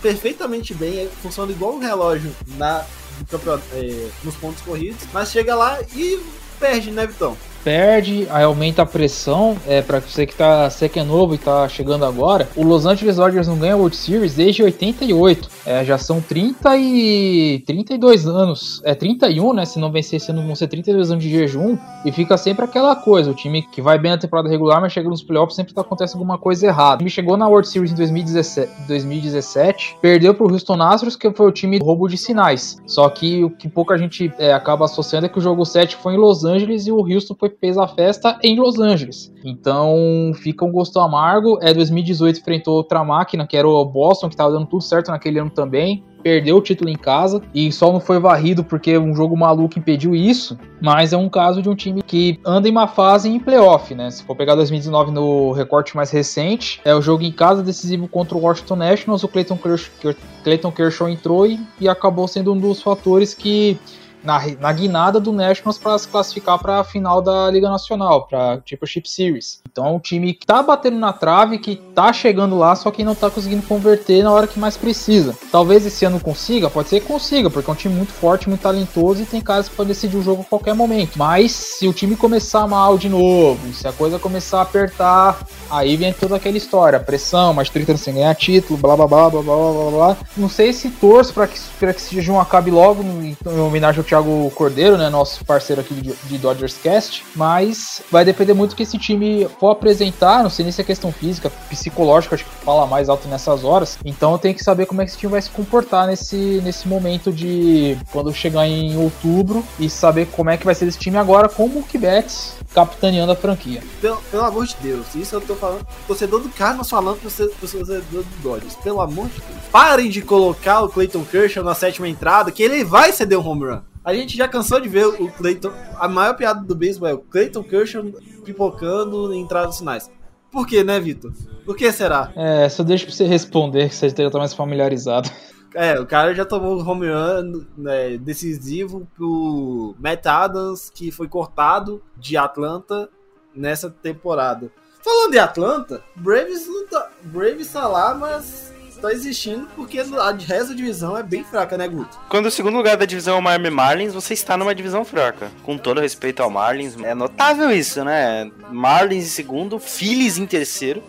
perfeitamente bem, é, funciona igual um relógio na, no é, nos pontos corridos, mas chega lá e perde, né, Vitão? Perde, aí aumenta a pressão. É, para você que tá, você que é novo e tá chegando agora, o Los Angeles Dodgers não ganha World Series desde 88. É, já são 30 e 32 anos. É 31, né? Se não vencer esse ano, vão ser 32 anos de jejum. E fica sempre aquela coisa: o time que vai bem na temporada regular, mas chega nos playoffs, sempre tá, acontece alguma coisa errada. O time chegou na World Series em 2017, 2017 perdeu pro Houston Astros, que foi o time roubo de sinais. Só que o que pouca gente é, acaba associando é que o jogo 7 foi em Los Angeles e o Houston foi fez a festa em Los Angeles. Então fica um gosto amargo. É 2018 enfrentou outra máquina, que era o Boston, que estava dando tudo certo naquele ano também perdeu o título em casa e só não foi varrido porque um jogo maluco impediu isso. Mas é um caso de um time que anda em uma fase em playoff, né? Se for pegar 2019 no recorte mais recente, é o jogo em casa decisivo contra o Washington Nationals. O Clayton Kershaw, Clayton Kershaw entrou e, e acabou sendo um dos fatores que na, na guinada do Nationals para se classificar para a final da Liga Nacional, para Championship Series. Então é um time que tá batendo na trave, que tá chegando lá, só que não tá conseguindo converter na hora que mais precisa. Talvez esse ano consiga, pode ser que consiga, porque é um time muito forte, muito talentoso e tem caras que podem decidir o jogo a qualquer momento. Mas se o time começar mal de novo, se a coisa começar a apertar, aí vem toda aquela história, pressão, mais 30 anos sem ganhar título, blá blá blá blá blá blá blá. Não sei se torço para que, pra que esse jejum acabe logo em homenagem ao Thiago Thiago Cordeiro, né, nosso parceiro aqui de, Dodgers Cast, mas vai depender muito do que esse time for apresentar, não sei nem se é questão física, psicológica, acho que fala mais alto nessas horas, então tenho que saber como é que esse time vai se comportar nesse, nesse momento de quando chegar em outubro e saber como é que vai ser esse time agora com o Betts capitaneando a franquia. Pelo, pelo amor de Deus, isso eu tô falando. Torcedor do Cardinals falando pro torcedor do Dodgers. Pelo amor de Deus. Parem de colocar o Clayton Kershaw na sétima entrada, que ele vai ceder um home run. A gente já cansou de ver o Clayton. A maior piada do beisebol é o Clayton Kershaw pipocando em entradas finais. Por quê, né, Vitor? Por que será? É, só deixa pra você responder, que você já tá mais familiarizado. É, o cara já tomou o home run né, decisivo pro Matt Adams, que foi cortado de Atlanta nessa temporada. Falando de Atlanta, Braves, não tá, Braves tá lá, mas tá existindo porque a resto da divisão é bem fraca, né, Guto? Quando o segundo lugar da divisão é o Miami Marlins, você está numa divisão fraca. Com todo respeito ao Marlins, é notável isso, né? Marlins em segundo, Phillies em terceiro,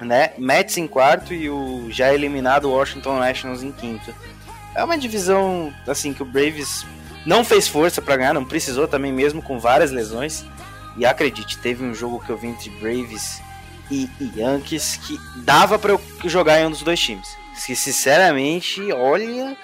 né? Mets em quarto e o já eliminado Washington Nationals em quinto. É uma divisão, assim, que o Braves não fez força pra ganhar, não precisou também mesmo com várias lesões. E acredite, teve um jogo que eu vi entre Braves e Yankees que dava pra eu jogar em um dos dois times. Que sinceramente, olha,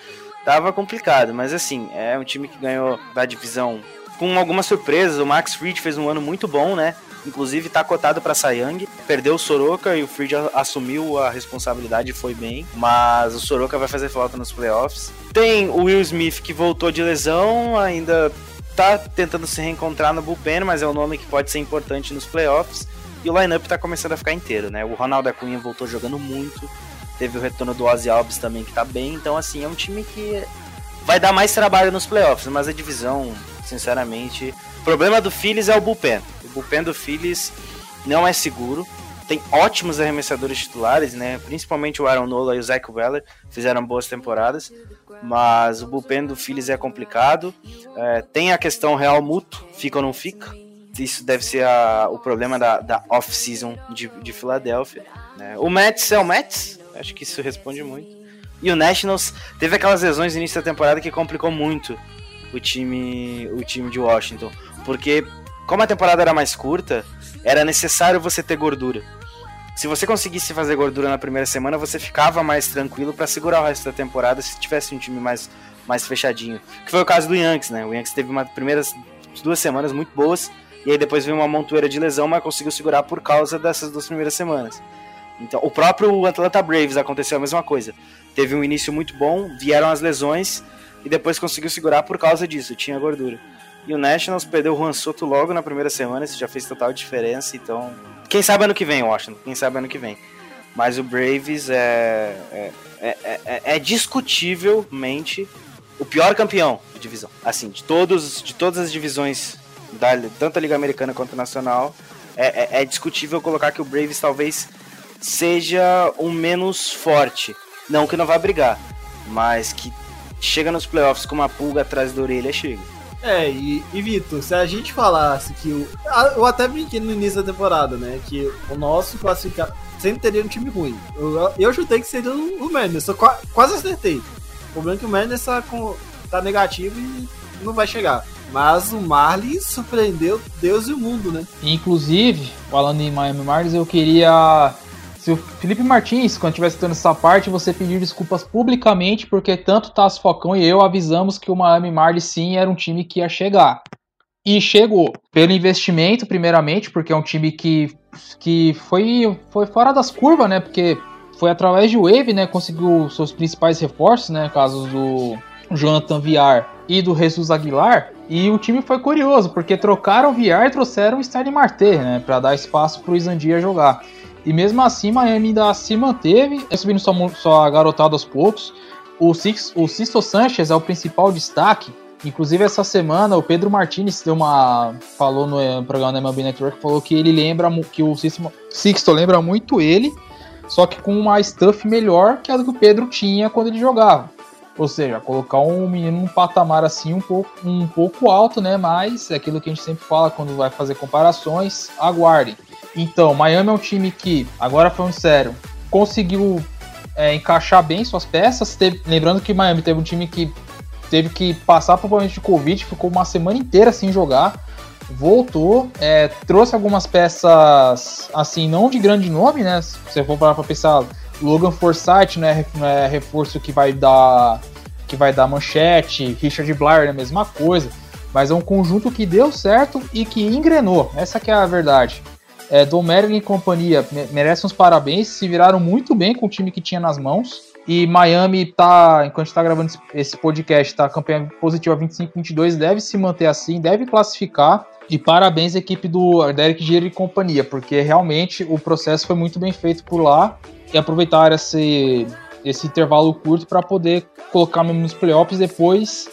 tava complicado, mas assim, é um time que ganhou da divisão com algumas surpresas. O Max Fried fez um ano muito bom, né? Inclusive tá cotado para Sayang. Perdeu o Soroka e o Fried assumiu a responsabilidade e foi bem, mas o Soroka vai fazer falta nos playoffs. Tem o Will Smith que voltou de lesão, ainda tá tentando se reencontrar no bullpen, mas é um nome que pode ser importante nos playoffs. E o lineup tá começando a ficar inteiro, né? O Ronaldo Acunha voltou jogando muito. Teve o retorno do Ozzy Alves também, que tá bem. Então, assim, é um time que vai dar mais trabalho nos playoffs, mas a divisão, sinceramente. O problema do Phillies é o bullpen. O bullpen do Phillies não é seguro. Tem ótimos arremessadores titulares, né? Principalmente o Aaron Nola e o Zach Weller fizeram boas temporadas. Mas o bullpen do Phillies é complicado. É, tem a questão real mútuo, fica ou não fica. Isso deve ser a- o problema da, da off-season de, de Filadélfia. né? O Mets é o Mets, acho que isso responde muito. E o Nationals teve aquelas lesões no início da temporada que complicou muito o time, o time de Washington. Porque, como a temporada era mais curta, era necessário você ter gordura. Se você conseguisse fazer gordura na primeira semana, você ficava mais tranquilo para segurar o resto da temporada se tivesse um time mais, mais fechadinho. Que foi o caso do Yankees, né? O Yankees teve uma primeiras duas semanas muito boas e aí depois veio uma montoeira de lesão, mas conseguiu segurar por causa dessas duas primeiras semanas. Então, o próprio Atlanta Braves aconteceu a mesma coisa. Teve um início muito bom, vieram as lesões e depois conseguiu segurar por causa disso, tinha gordura. E o Nationals perdeu o Juan Soto logo na primeira semana, isso já fez total diferença, então... Quem sabe ano que vem, Washington, quem sabe ano que vem. Mas o Braves é, é, é, é, é discutivelmente o pior campeão de divisão. Assim, de, todos, de todas as divisões, da, tanto a Liga Americana quanto a Nacional, é, é, é discutível colocar que o Braves talvez seja o menos forte. Não que não vá brigar, mas que chega nos playoffs com uma pulga atrás da orelha, chega. É, e, e Vitor, se a gente falasse que o. Eu até brinquei no início da temporada, né? Que o nosso classificado sempre teria um time ruim. Eu, eu chutei que seria o, o eu qua- quase acertei. O problema é que o Mariners tá, tá negativo e não vai chegar. Mas o Marlins surpreendeu Deus e o mundo, né? Inclusive, falando em Miami Marlins, eu queria. Se o Felipe Martins, quando estiver citando essa parte, você pedir desculpas publicamente, porque tanto Tasso Falcão e eu avisamos que o Miami Marlins sim era um time que ia chegar. E chegou. Pelo investimento, primeiramente, porque é um time que, que foi, foi fora das curvas, né? Porque foi através de Wave, né? Conseguiu seus principais reforços, né? Casos do Jonathan Viar e do Jesus Aguilar. E o time foi curioso, porque trocaram o Viar e trouxeram o Stanley Marte, né? Pra dar espaço pro Isandia jogar. E mesmo assim, Miami ainda se manteve, subindo só, só garotado aos poucos. O, Six, o Sisto Sanchez é o principal destaque. Inclusive, essa semana, o Pedro Martinez deu uma. falou no eh, programa da MLB Network, falou que ele lembra que o Sixto, Sixto lembra muito ele, só que com uma stuff melhor que a do que o Pedro tinha quando ele jogava. Ou seja, colocar um menino num patamar assim um pouco, um pouco alto, né? Mas é aquilo que a gente sempre fala quando vai fazer comparações, aguardem. Então, Miami é um time que, agora falando sério, conseguiu é, encaixar bem suas peças. Teve- lembrando que Miami teve um time que teve que passar problema de Covid, ficou uma semana inteira sem jogar. Voltou, é, trouxe algumas peças, assim, não de grande nome, né? Se você for parar pra pensar, Logan Forsythe não é, não é reforço que vai dar que vai dar manchete, Richard Blair é a mesma coisa, mas é um conjunto que deu certo e que engrenou, essa que é a verdade. É, Dom Merlin e companhia merecem uns parabéns, se viraram muito bem com o time que tinha nas mãos. E Miami tá, enquanto está gravando esse podcast, tá campanha positiva 25-22, deve se manter assim, deve classificar. E parabéns à equipe do Derek Jeter e companhia, porque realmente o processo foi muito bem feito por lá e aproveitaram esse, esse intervalo curto para poder colocar mesmo nos playoffs depois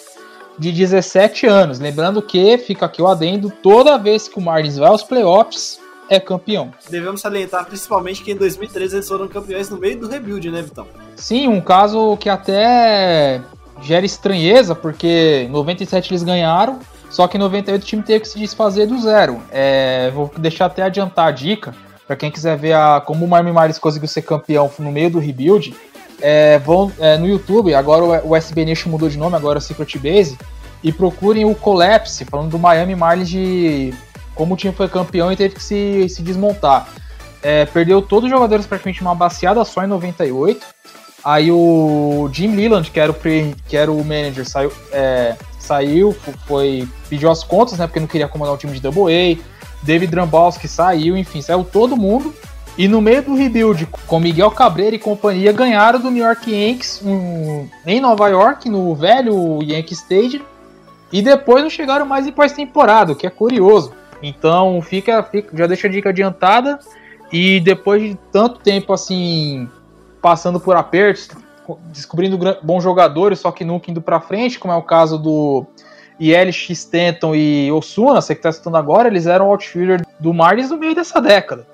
de 17 anos. Lembrando que, fica aqui o adendo, toda vez que o Marlins vai aos playoffs, é campeão. Devemos salientar principalmente que em 2013 eles foram campeões no meio do rebuild, né, Vitão? Sim, um caso que até gera estranheza, porque em 97 eles ganharam, só que em 98 o time teve que se desfazer do zero. É, vou deixar até adiantar a dica, para quem quiser ver a, como o Miami Marlins conseguiu ser campeão no meio do rebuild, é, vão é, no YouTube, agora o SB Nation mudou de nome, agora é o Secret Base, e procurem o Collapse, falando do Miami Marlins de como o time foi campeão e teve que se, se desmontar. É, perdeu todos os jogadores praticamente uma baseada só em 98. Aí o Jim Leland, que era o, pre, que era o manager, saiu, é, saiu, foi pediu as contas, né? Porque não queria comandar o time de Double A. David Drambowski saiu, enfim, saiu todo mundo. E no meio do rebuild, com Miguel Cabreira e companhia, ganharam do New York Yankees um, em Nova York, no velho Yankee Stadium. E depois não chegaram mais em pós-temporada, o que é curioso. Então fica, fica, já deixa a dica adiantada. E depois de tanto tempo assim, passando por apertos, descobrindo bons jogadores, só que nunca indo para frente, como é o caso do Yelich, Stanton e Osuna, você que tá citando agora, eles eram outfielder do Marlins no meio dessa década.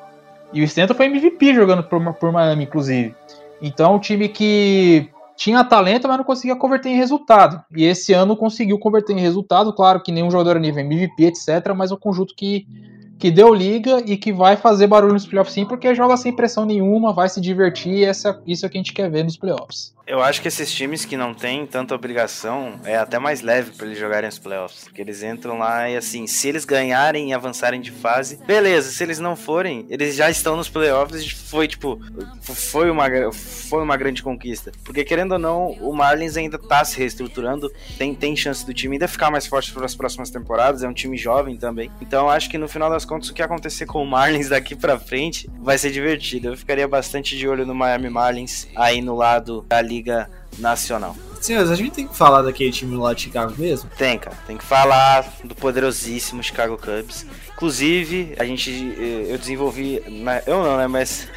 E o Stanton foi MVP jogando por, por Miami, inclusive. Então, é um time que tinha talento, mas não conseguia converter em resultado. E esse ano conseguiu converter em resultado, claro que nenhum jogador a nível MVP, etc, mas é um conjunto que, que deu liga e que vai fazer barulho nos playoffs sim, porque joga sem pressão nenhuma, vai se divertir, essa, isso é o que a gente quer ver nos playoffs. Eu acho que esses times que não têm tanta obrigação é até mais leve para eles jogarem os playoffs. Porque eles entram lá e assim, se eles ganharem e avançarem de fase, beleza. Se eles não forem, eles já estão nos playoffs e foi tipo, foi uma, foi uma grande conquista. Porque querendo ou não, o Marlins ainda tá se reestruturando, tem, tem chance do time ainda ficar mais forte para as próximas temporadas. É um time jovem também. Então acho que no final das contas, o que acontecer com o Marlins daqui para frente vai ser divertido. Eu ficaria bastante de olho no Miami Marlins aí no lado da Liga Nacional. Senhores, a gente tem que falar daquele time lá de Chicago mesmo? Tem, cara. Tem que falar do poderosíssimo Chicago Cubs. Inclusive, a gente. Eh, eu desenvolvi. Eu não, né? Mas.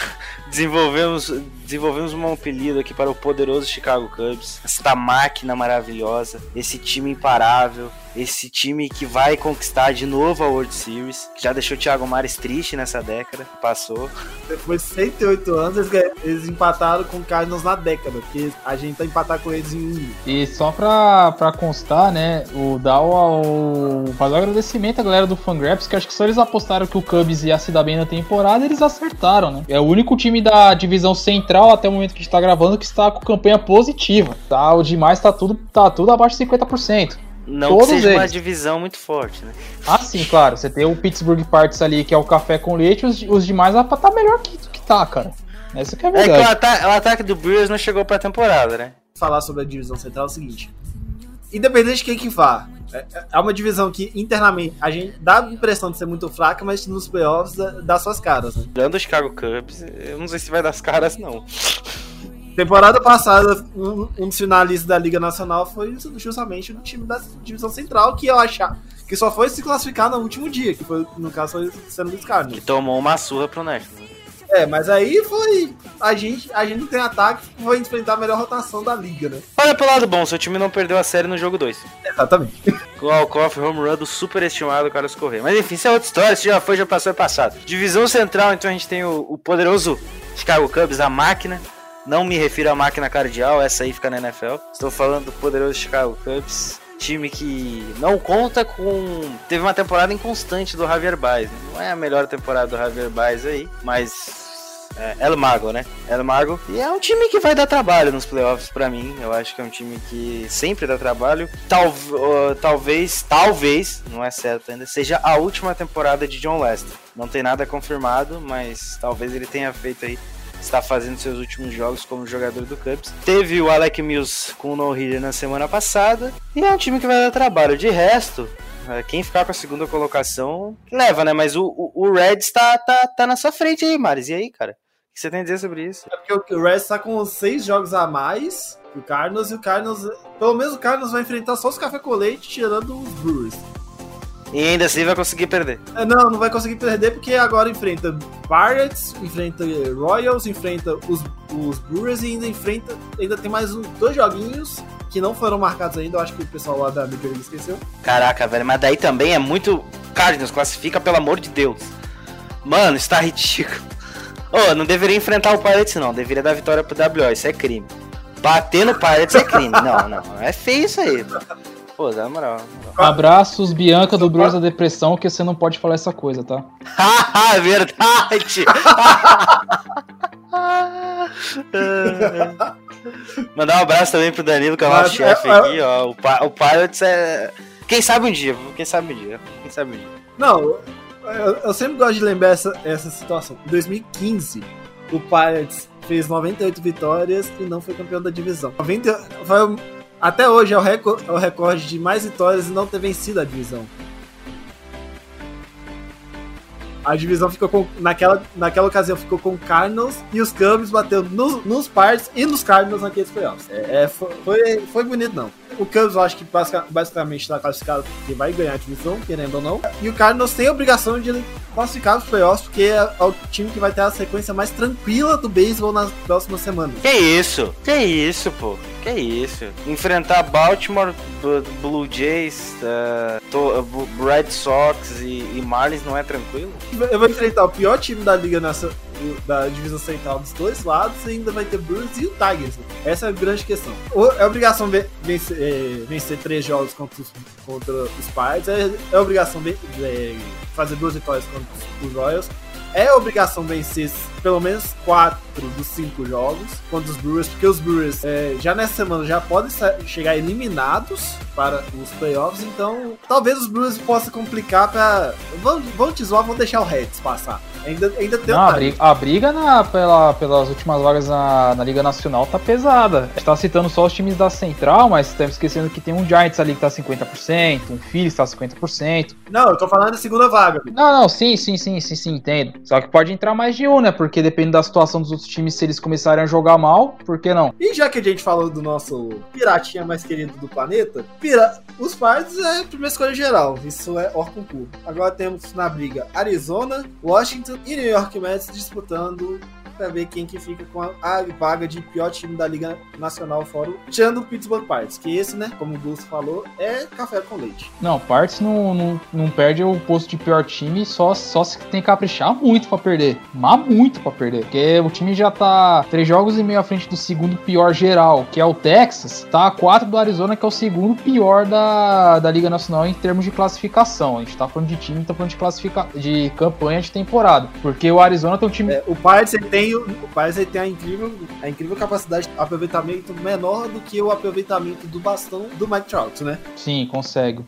desenvolvemos, desenvolvemos um apelido aqui para o poderoso Chicago Cubs. Esta máquina maravilhosa. Esse time imparável esse time que vai conquistar de novo a World Series, que já deixou o Thiago Mares triste nessa década, passou. Depois de 108 anos, eles, eles empataram com o Cardinals na década, porque a gente tá empatar com eles em um. E só pra, pra constar, né, o Dow, o, fazer um agradecimento à galera do Fangraphs, que acho que só eles apostaram que o Cubs ia se dar bem na temporada, eles acertaram, né? É o único time da divisão central até o momento que a gente tá gravando que está com campanha positiva, tá? O demais tá tudo, tá tudo abaixo de 50%. Não Todos que seja eles. uma divisão muito forte, né? Ah, sim, claro. Você tem o Pittsburgh Parts ali, que é o café com leite, os, os demais pra estar tá melhor que, que tá, cara. Essa que é a verdade. É que o, o ataque do Brewers não chegou pra temporada, né? Falar sobre a divisão central é o seguinte. Independente de quem que vá, é, é uma divisão que internamente a gente dá a impressão de ser muito fraca, mas nos playoffs dá suas caras. Né? Dando o Chicago Cubs, eu não sei se vai dar as caras, não. Temporada passada, um, um dos finalistas da Liga Nacional foi justamente do time da Divisão Central, que eu achava que só foi se classificar no último dia, que foi, no caso, foi sendo dos Cardinals. Que tomou uma surra pro National. É, mas aí foi. A gente, a gente tem ataque foi enfrentar a melhor rotação da liga, né? Olha pelo lado bom, seu time não perdeu a série no jogo 2. Exatamente. Com o Alcoff, home run do superestimado Carlos Correia. Mas enfim, isso é outra história, isso já foi, já passou, é passado. Divisão central, então a gente tem o, o poderoso Chicago Cubs, a máquina, não me refiro à máquina cardial, essa aí fica na NFL. Estou falando do poderoso Chicago Cubs. Time que não conta com. Teve uma temporada inconstante do Javier Baez. Né? Não é a melhor temporada do Javier Baez aí, mas É, El Mago, né? El Mago. E é um time que vai dar trabalho nos playoffs pra mim. Eu acho que é um time que sempre dá trabalho. Tal, uh, talvez, talvez, não é certo ainda, seja a última temporada de John Lester. Não tem nada confirmado, mas talvez ele tenha feito aí está fazendo seus últimos jogos como jogador do Cubs. Teve o Alec Mills com o no-hitter na semana passada. E é um time que vai dar trabalho. De resto, é, quem ficar com a segunda colocação leva, né? Mas o, o, o Reds tá, tá, tá na sua frente aí, Maris. E aí, cara? O que você tem a dizer sobre isso? É porque o Reds tá com seis jogos a mais que o Cardinals e o Cardinals. Pelo menos o Cardinals vai enfrentar só os café com leite, tirando os Brewers. E ainda assim vai conseguir perder. É, não, não vai conseguir perder porque agora enfrenta Pirates, enfrenta Royals, enfrenta os, os Brewers e ainda enfrenta. Ainda tem mais um, dois joguinhos que não foram marcados ainda. Eu acho que o pessoal lá da Major League esqueceu. Caraca, velho, mas daí também é muito. Cardinals, classifica pelo amor de Deus. Mano, está ridículo. Oh, não deveria enfrentar o Pirates, não. Deveria dar vitória pro WO. Isso é crime. Bater no Pirates é crime. Não, não. É feio isso aí. Pô, dá moral. Abraços, Bianca do Bros da Depressão, que você não pode falar essa coisa, tá? Haha, verdade! Mandar um abraço também pro Danilo, que é o nosso chefe aqui, ó. O, o Pirates é. Quem sabe um dia, quem sabe um dia, quem sabe um dia. Não, eu, eu sempre gosto de lembrar essa, essa situação. Em 2015, o Pirates fez 98 vitórias e não foi campeão da divisão. 90, foi, até hoje é o, recorde, é o recorde de mais vitórias e não ter vencido a divisão. A divisão ficou com. Naquela, naquela ocasião ficou com Cardinals e os Cubs bateu nos, nos Pirates e nos Cardinals naqueles playoffs. É, é, foi, foi bonito, não. O Cubs eu acho que basicamente está classificado porque vai ganhar a divisão, querendo ou não. E o Cardinals tem a obrigação de classificar os playoffs porque é o time que vai ter a sequência mais tranquila do beisebol nas próximas semanas. Que isso? Que isso, pô? Que isso? Enfrentar Baltimore, Blue Jays, uh, Red Sox e, e Marlins não é tranquilo? Eu vou enfrentar o pior time da liga nessa da divisão central dos dois lados e ainda vai ter Brewers e o Tigers. Essa é a grande questão. É obrigação vencer, é, vencer três jogos contra os, contra os Pirates, é, é obrigação fazer duas vitórias contra os Royals é obrigação vencer pelo menos quatro dos cinco jogos contra os Brewers, porque os Brewers é, já nessa semana já podem chegar eliminados para os playoffs, então talvez os Brewers possam complicar para vão, vão te zoar, vão deixar o Reds passar. Ainda, ainda tem Não, a briga, a briga na, pela, pelas últimas vagas na, na, Liga Nacional tá pesada. A gente tá citando só os times da Central, mas estamos esquecendo que tem um Giants ali que tá 50%, um Phillies tá 50%. Não, eu tô falando da segunda vaga. Não, não, sim, sim, sim, sim, sim, entendo. Só que pode entrar mais de um, né? Porque depende da situação dos outros times, se eles começarem a jogar mal, por que não? E já que a gente falou do nosso piratinha mais querido do planeta, pira... os Pirates é a primeira escolha geral. Isso é Orconcourt. Agora temos na briga Arizona, Washington e New York Mets disputando para ver quem que fica com a, a, vaga de pior time da Liga Nacional fora o tirando o Pittsburgh Pirates, que esse, né, como o Gus falou, é café com leite. Não, Pirates não, não, não perde o posto de pior time só, só se tem que caprichar muito para perder. Mas muito para perder, porque o time já tá três jogos e meio à frente do segundo pior geral, que é o Texas, tá a quatro do Arizona, que é o segundo pior da, da Liga Nacional em termos de classificação. A gente tá falando de time, tá falando de classifica de campanha de temporada, porque o Arizona tem um time... É, o Pirates tem o Pires tem a incrível, a incrível capacidade de aproveitamento menor do que o aproveitamento do bastão do Mike Trout, né? Sim, consegue. O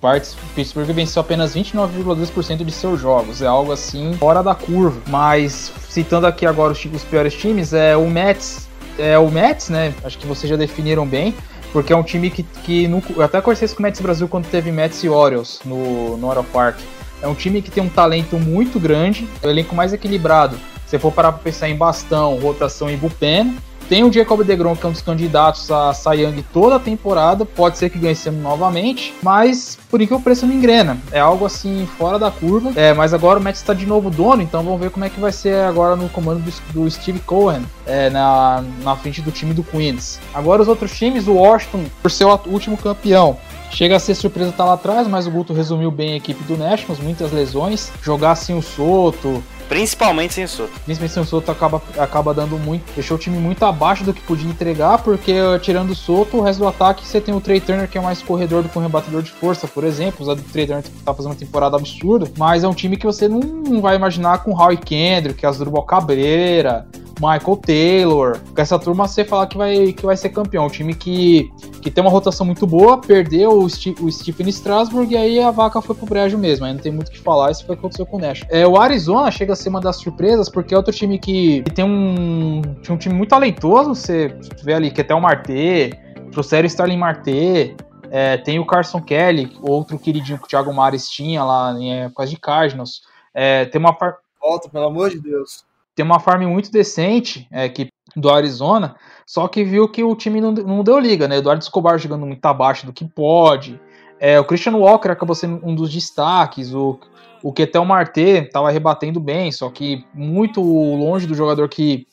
Pittsburgh venceu apenas 29,2% de seus jogos. É algo assim fora da curva. Mas citando aqui agora os, os piores times, é o Mets. É o Mets, né? Acho que vocês já definiram bem porque é um time que, que eu até conheci com o Mets Brasil quando teve Mets e Orioles no, no Oro Park. É um time que tem um talento muito grande, é o elenco mais equilibrado. Se for parar para pensar em bastão, rotação e bullpen, tem o Jacob DeGrom, que é um dos candidatos a Cy Young toda a temporada. Pode ser que ganhe esse ano novamente, mas por enquanto o preço não engrena. É algo assim fora da curva. É, mas agora o Mets está de novo dono, então vamos ver como é que vai ser agora no comando do, do Steve Cohen é, na, na frente do time do Queens. Agora os outros times, o Washington, por ser o último campeão, Chega a ser surpresa estar tá lá atrás, mas o Guto resumiu bem a equipe do Nationals, muitas lesões. Jogar sem o Soto, Principalmente sem o Soto. Principalmente sem o Soto acaba, acaba dando muito. Deixou o time muito abaixo do que podia entregar, porque tirando o Soto, o resto do ataque você tem o Trey Turner, que é mais corredor do que um rebatedor de força, por exemplo. O Trey Turner tá fazendo uma temporada absurda, mas é um time que você não, não vai imaginar com Howie Kendrick, Asdrubal Cabreira, Michael Taylor. Com essa turma, você falar que vai, que vai ser campeão. Um time que, que tem uma rotação muito boa, perdeu o, Sti, o Stephen Strasburg e aí a vaca foi pro brejo mesmo. Aí não tem muito o que falar, isso foi o que aconteceu com o Nash. É, o Arizona chega a ser uma das surpresas, porque é outro time que, que tem um, um time muito talentoso. Você vê ali que até o Marte, trouxeram o Starling Marte, é, tem o Carson Kelly, outro queridinho que o Thiago Mares tinha lá em época de Cardinals. É, tem uma. Volta, pelo amor de Deus. Tem uma farm muito decente é, que, do Arizona, só que viu que o time não, não deu liga, né? Eduardo Escobar jogando muito abaixo do que pode. É, o Christian Walker acabou sendo um dos destaques. O, o Ketel Marte estava rebatendo bem, só que muito longe do jogador que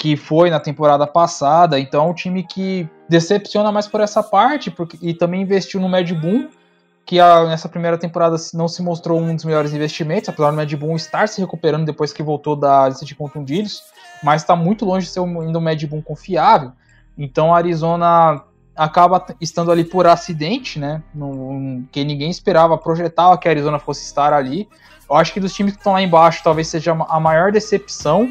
que foi na temporada passada. Então é um time que decepciona mais por essa parte porque, e também investiu no Mad Boom, que a, nessa primeira temporada não se mostrou um dos melhores investimentos, apesar do Mad Boom estar se recuperando depois que voltou da lista de contundidos, mas está muito longe de ser um, ainda um Mad Boom confiável. Então a Arizona acaba estando ali por acidente, né? No, que ninguém esperava, projetava que a Arizona fosse estar ali. Eu acho que dos times que estão lá embaixo, talvez seja a maior decepção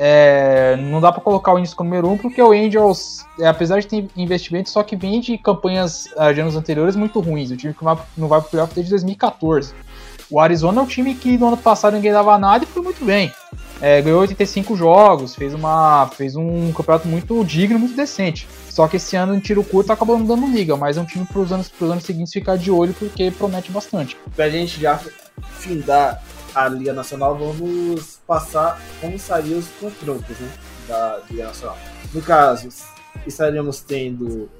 é, não dá para colocar o Angels como número um, porque o Angels, é, apesar de ter investimento, só que vem de campanhas uh, de anos anteriores muito ruins. O time que não vai pro playoff desde 2014. O Arizona é um time que no ano passado ninguém dava nada e foi muito bem. É, ganhou 85 jogos, fez, uma, fez um campeonato muito digno, muito decente. Só que esse ano em tiro curto acabou não dando liga, mas é um time para os anos, anos seguintes ficar de olho porque promete bastante. Pra gente já findar a Liga Nacional, vamos passar como seriam os confrontos né, da Liga Nacional. No caso, estaríamos tendo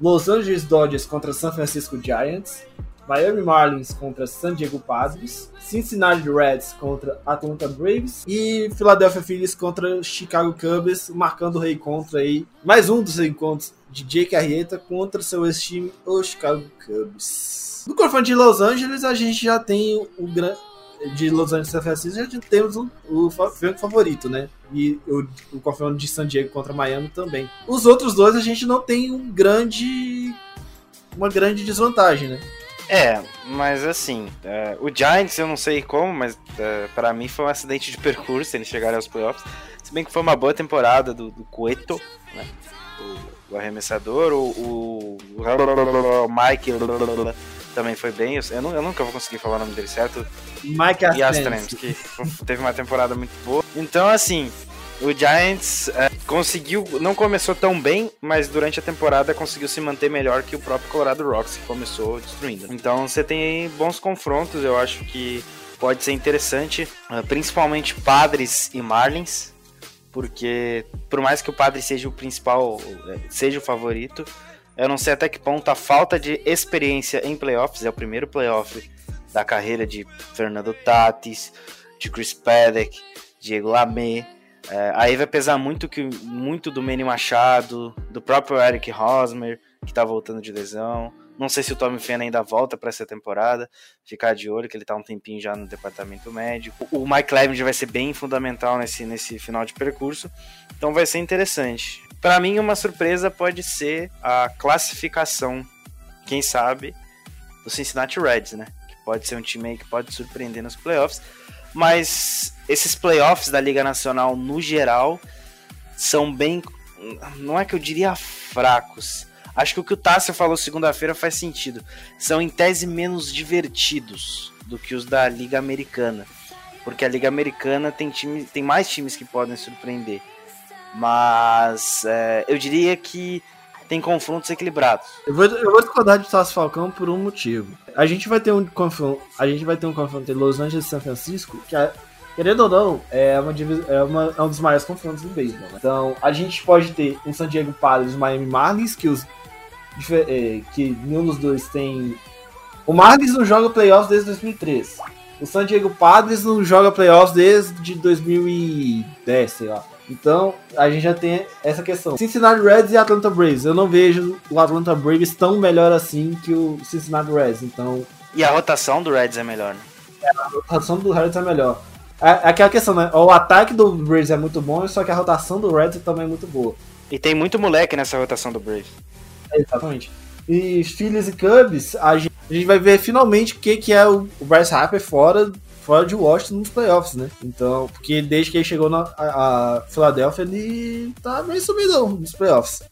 Los Angeles Dodgers contra San Francisco Giants, Miami Marlins contra San Diego Padres, Cincinnati Reds contra Atlanta Braves e Philadelphia Phillies contra Chicago Cubs, marcando o rei contra aí mais um dos encontros de Jake Arrieta contra seu ex-time, o Chicago Cubs. No confronto de Los Angeles, a gente já tem o, grande de Los Angeles Francisco já temos o, o favorito, né? E o, o confronto de San Diego contra Miami também. Os outros dois a gente não tem um grande uma grande desvantagem, né? É, mas assim, uh, o Giants eu não sei como, mas uh, é, para mim foi um acidente de percurso eles chegarem aos playoffs. Se bem que foi uma boa temporada do, do Cueto, né? O, o arremessador, o, o, o Mike também foi bem. Eu, não, eu, nunca vou conseguir falar o nome dele certo. Mike Yastrzemski, que teve uma temporada muito boa. Então, assim, o Giants é, conseguiu, não começou tão bem, mas durante a temporada conseguiu se manter melhor que o próprio Colorado Rocks, que começou destruindo. Então, você tem aí bons confrontos, eu acho que pode ser interessante, é, principalmente Padres e Marlins, porque por mais que o Padre seja o principal, é, seja o favorito, eu não sei até que ponto a falta de experiência em playoffs, é o primeiro playoff da carreira de Fernando Tatis, de Chris Paddock, Diego Lamé. É, aí vai pesar muito que muito do Manny Machado, do próprio Eric Hosmer, que tá voltando de lesão. Não sei se o Tommy Fena ainda volta para essa temporada. Ficar de olho, que ele tá um tempinho já no departamento médico. O Mike Levinger vai ser bem fundamental nesse, nesse final de percurso. Então vai ser interessante. Para mim, uma surpresa pode ser a classificação, quem sabe, do Cincinnati Reds, né? Que pode ser um time aí que pode surpreender nos playoffs. Mas esses playoffs da Liga Nacional, no geral, são bem. Não é que eu diria fracos. Acho que o que o Tássio falou segunda-feira faz sentido. São em tese menos divertidos do que os da Liga Americana. Porque a Liga Americana tem, time, tem mais times que podem surpreender. Mas é, eu diria que tem confrontos equilibrados. Eu vou, eu vou discordar de Tassi Falcão por um motivo. A gente vai ter um confronto, a gente vai ter um confronto entre Los Angeles e São Francisco, que é, querendo ou não, é, uma, é, uma, é um dos maiores confrontos do beisebol. Né? Então, a gente pode ter um San Diego Padres e Miami Marlins, que os é, que nenhum dos dois tem. O Marlins não joga playoffs desde 2003. O San Diego Padres não joga playoffs desde 2010, sei lá. Então, a gente já tem essa questão. Cincinnati Reds e Atlanta Braves. Eu não vejo o Atlanta Braves tão melhor assim que o Cincinnati Reds. Então. E a rotação do Reds é melhor, né? É, a rotação do Reds é melhor. É, é aquela questão, né? O ataque do Braves é muito bom, só que a rotação do Reds também é muito boa. E tem muito moleque nessa rotação do Braves. É, exatamente. E Phillies e Cubs, a gente, a gente, vai ver finalmente o que, que é o Bryce Harper fora fora de Washington nos playoffs, né? Então, porque desde que ele chegou na a, a Philadelphia, ele tá meio sumidão nos playoffs.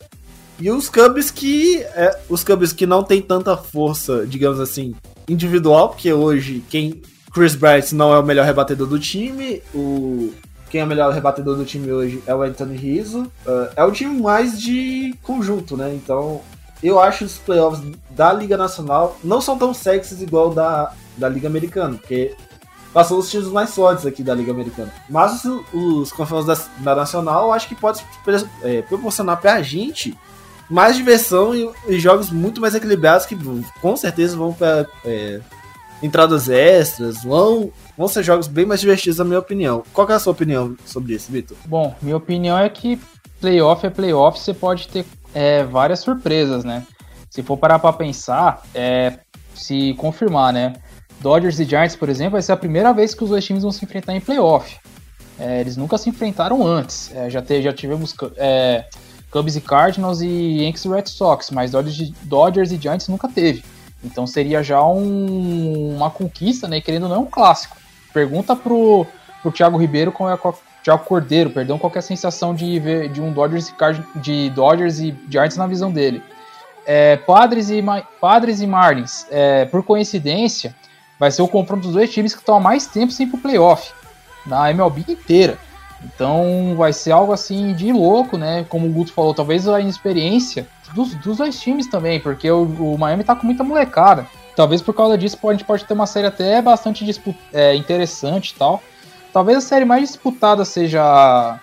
E os Cubs que. É, os Cubs que não tem tanta força, digamos assim, individual, porque hoje quem. Chris Bryant não é o melhor rebatedor do time. O, quem é o melhor rebatedor do time hoje é o Anthony Rizzo. Uh, é o time mais de conjunto, né? Então, eu acho os playoffs da Liga Nacional não são tão sexys igual da, da Liga Americana, porque passou os times mais fortes aqui da Liga Americana. Mas os, os da, da Nacional eu acho que pode é, proporcionar pra gente mais diversão e, e, jogos muito mais equilibrados que com certeza vão para é, entradas extras, vão, vão ser jogos bem mais divertidos, na minha opinião. Qual é a sua opinião sobre isso, Vitor? Bom, minha opinião é que playoff é playoff, você pode ter é, várias surpresas, né? Se for parar para pensar, é, se confirmar, né? Dodgers e Giants, por exemplo, vai ser a primeira vez que os dois times vão se enfrentar em playoff. É, eles nunca se enfrentaram antes. É, já, te, já tivemos é, Cubs e Cardinals e Yankees e Red Sox, mas Dodgers, Dodgers e Giants nunca teve. Então seria já um, uma conquista, né? Querendo ou não, é um clássico. Pergunta pro, pro Thiago Ribeiro qual é a Thiago Cordeiro, perdão, qual é a sensação de ver de um Dodgers e, Card, de Dodgers e Giants na visão dele. É, Padres, e, Padres e Marlins, é, por coincidência, vai ser o confronto dos dois times que estão há mais tempo sem ir pro playoff, na MLB inteira. Então vai ser algo assim de louco, né? Como o Guto falou, talvez a inexperiência dos, dos dois times também, porque o, o, Miami tá com muita molecada. Talvez por causa disso a gente pode ter uma série até bastante é, interessante e tal. Talvez a série mais disputada seja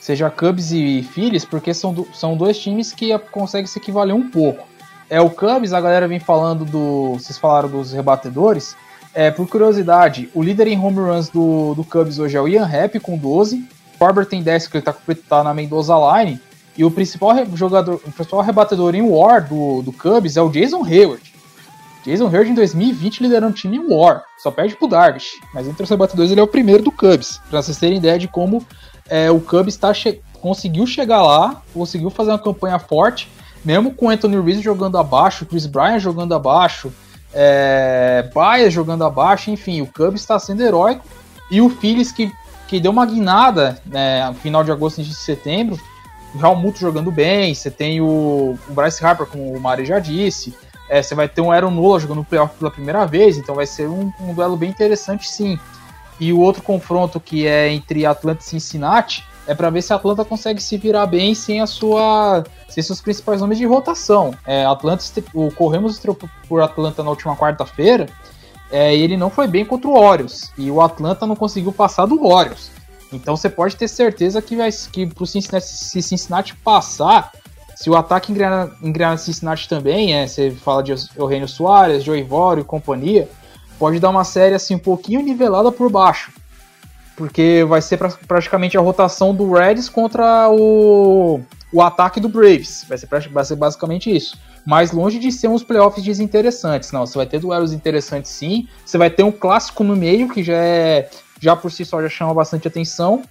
seja Cubs e Phillies, porque são, do, são dois times que conseguem se equivaler um pouco. É o Cubs, a galera vem falando do. Vocês falaram dos rebatedores. É, por curiosidade, o líder em home runs do, do Cubs hoje é o Ian Happ com 12. Farber tem 10, que ele tá, tá na Mendoza Line. E o principal jogador, o principal rebatedor em War do, do Cubs é o Jason Hayward. Jason Hayward em 2020 liderando o time em War. Só perde pro Darvish. Mas entre os rebatedores ele é o primeiro do Cubs. Pra vocês terem ideia de como é, o Cubs tá che conseguiu chegar lá, conseguiu fazer uma campanha forte, mesmo com Anthony Rizzo jogando abaixo, Chris Bryant jogando abaixo, é, Baia jogando abaixo, enfim, o Cubs está sendo heróico. E o Phillies que, que deu uma guinada né, no final de agosto e de setembro, o Real Muto jogando bem, você tem o, o Bryce Harper, como o Mari já disse, é, você vai ter um Aaron Nola jogando playoff pela primeira vez, então vai ser um, um, duelo bem interessante sim. E o outro confronto que é entre Atlanta e Cincinnati é para ver se a Atlanta consegue se virar bem sem a sua sem seus principais nomes de rotação. É, Atlanta, o Corremos por Atlanta na última quarta-feira é, e ele não foi bem contra o Orioles. E o Atlanta não conseguiu passar do Orioles. Então você pode ter certeza que, vai, que pro Cincinnati, se Cincinnati passar, se o ataque engrenar, engrenar Cincinnati também, é, você fala de Eugênio Soares, Joey Voro e companhia, pode dar uma série assim um pouquinho nivelada por baixo. Porque vai ser pra, praticamente a rotação do Reds contra o, o ataque do Braves. Vai ser, vai ser basicamente isso. Mas longe de ser uns playoffs desinteressantes. Não, você vai ter duelos interessantes sim. Você vai ter um clássico no meio, que já é. Já por si só já chama bastante atenção.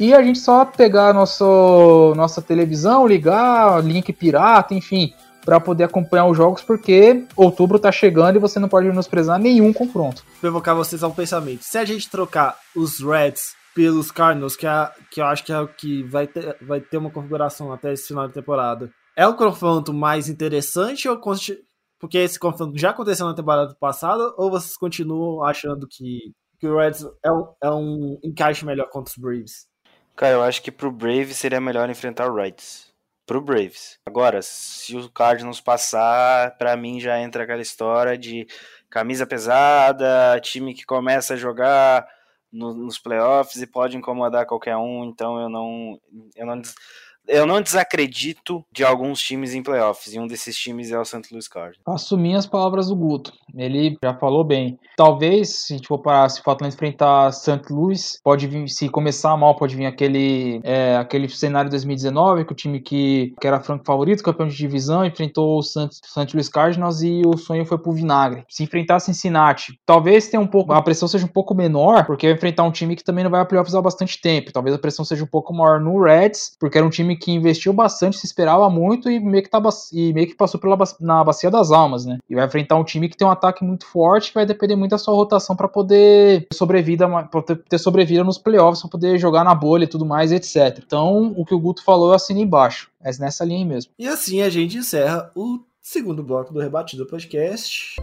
E a gente só pegar nosso, nossa televisão, ligar, link pirata, enfim, para poder acompanhar os jogos, porque outubro tá chegando e você não pode menosprezar nenhum confronto. Provocar vocês a um pensamento. Se a gente trocar os Reds pelos Cardinals, que, é, que eu acho que é o que vai ter, vai ter uma configuração até esse final de temporada, é o confronto mais interessante ou porque esse confronto já aconteceu na temporada passada, ou vocês continuam achando que, que o Reds é um, é um encaixe melhor contra os Braves? Cara, eu acho que pro Braves seria melhor enfrentar o Reds pro Braves. Agora, se o Cardinals passar, para mim já entra aquela história de camisa pesada, time que começa a jogar no, nos playoffs e pode incomodar qualquer um, então eu não eu não eu não desacredito de alguns times em playoffs, e um desses times é o St. Louis Cardinals. Assumi as palavras do Guto, ele já falou bem. Talvez, se a gente for parar, se o Atlanta enfrentar St. Louis, pode vir, se começar mal, pode vir aquele, é, aquele cenário de 2019, que o time que, que era franco favorito, campeão de divisão, enfrentou o St. Louis Cardinals e o sonho foi pro vinagre. Se enfrentar Cincinnati, talvez tenha um pouco, a pressão seja um pouco menor, porque vai enfrentar um time que também não vai a playoffs há bastante tempo. Talvez a pressão seja um pouco maior no Reds, porque era um time que investiu bastante, se esperava muito e meio que, tá, e meio que passou pela, na bacia das almas, né? E vai enfrentar um time que tem um ataque muito forte, que vai depender muito da sua rotação para poder sobrevida, pra ter sobrevida nos playoffs, para poder jogar na bolha e tudo mais, etc. Então, o que o Guto falou, eu assino embaixo. É nessa linha aí mesmo. E assim a gente encerra o segundo bloco do Rebatido Podcast.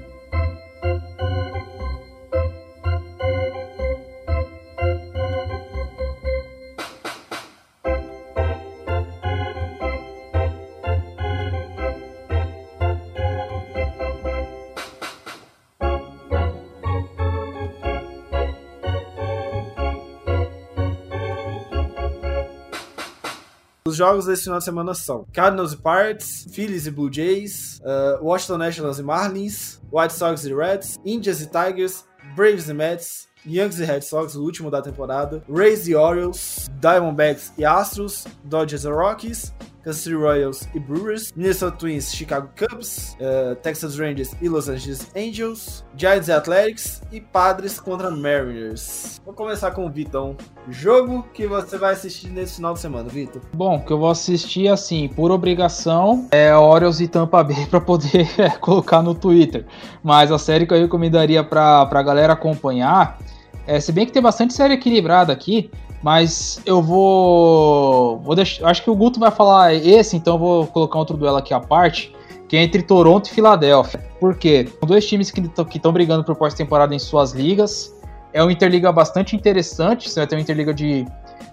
Os jogos desse final de semana são Cardinals e Pirates, Phillies e Blue Jays, uh, Washington Nationals e Marlins, White Sox e Reds, Indians e Tigers, Braves e Mets, Yankees e Red Sox, o último da temporada, Rays e Orioles, Diamondbacks e Astros, Dodgers e Rockies, Kansas City Royals e Brewers, Minnesota Twins, Chicago Cubs, uh, Texas Rangers e Los Angeles Angels, Giants e Athletics e Padres contra Mariners. Vou começar com o Vitão. Jogo que você vai assistir nesse final de semana, Vitor? Bom, que eu vou assistir assim, por obrigação, é Orioles e Tampa Bay para poder é, colocar no Twitter. Mas a série que eu recomendaria para a galera acompanhar, é, se bem que tem bastante série equilibrada aqui, mas eu vou. vou deixar, acho que o Guto vai falar esse, então eu vou colocar outro duelo aqui à parte, que é entre Toronto e Filadélfia. Por quê? São dois times que estão brigando por pós-temporada em suas ligas. É uma interliga bastante interessante. Você vai ter uma interliga de,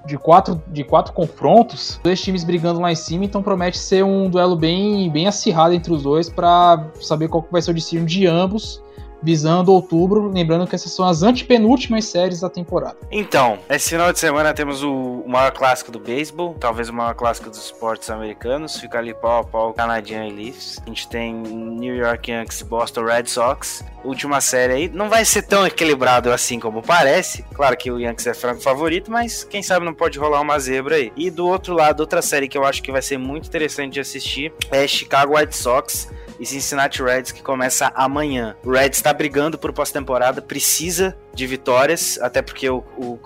de, quatro, de quatro confrontos. Dois times brigando lá em cima, então promete ser um duelo bem, bem acirrado entre os dois para saber qual vai ser o destino de ambos visando outubro, lembrando que essas são as antepenúltimas séries da temporada. Então, esse final de semana temos o, maior clássico do beisebol, talvez o maior clássico dos esportes americanos, fica ali pau a pau Canadian e Leafs. A gente tem New York Yankees Boston Red Sox. Última série aí, não vai ser tão equilibrado assim como parece. Claro que o Yankees é franco favorito, mas quem sabe não pode rolar uma zebra aí. E do outro lado, outra série que eu acho que vai ser muito interessante de assistir é Chicago White Sox e Cincinnati Reds que começa amanhã. O Reds está brigando por pós-temporada, precisa de vitórias, até porque o, o,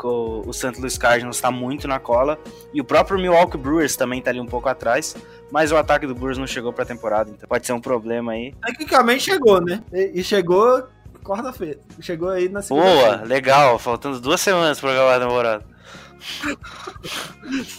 o St. Louis Cardinals está muito na cola e o próprio Milwaukee Brewers também está ali um pouco atrás. Mas o ataque do Brewers não chegou para a temporada, então pode ser um problema aí. Tecnicamente chegou, né? E chegou quarta-feira. Chegou aí na segunda. Boa, legal. Faltando duas semanas para acabar a temporada.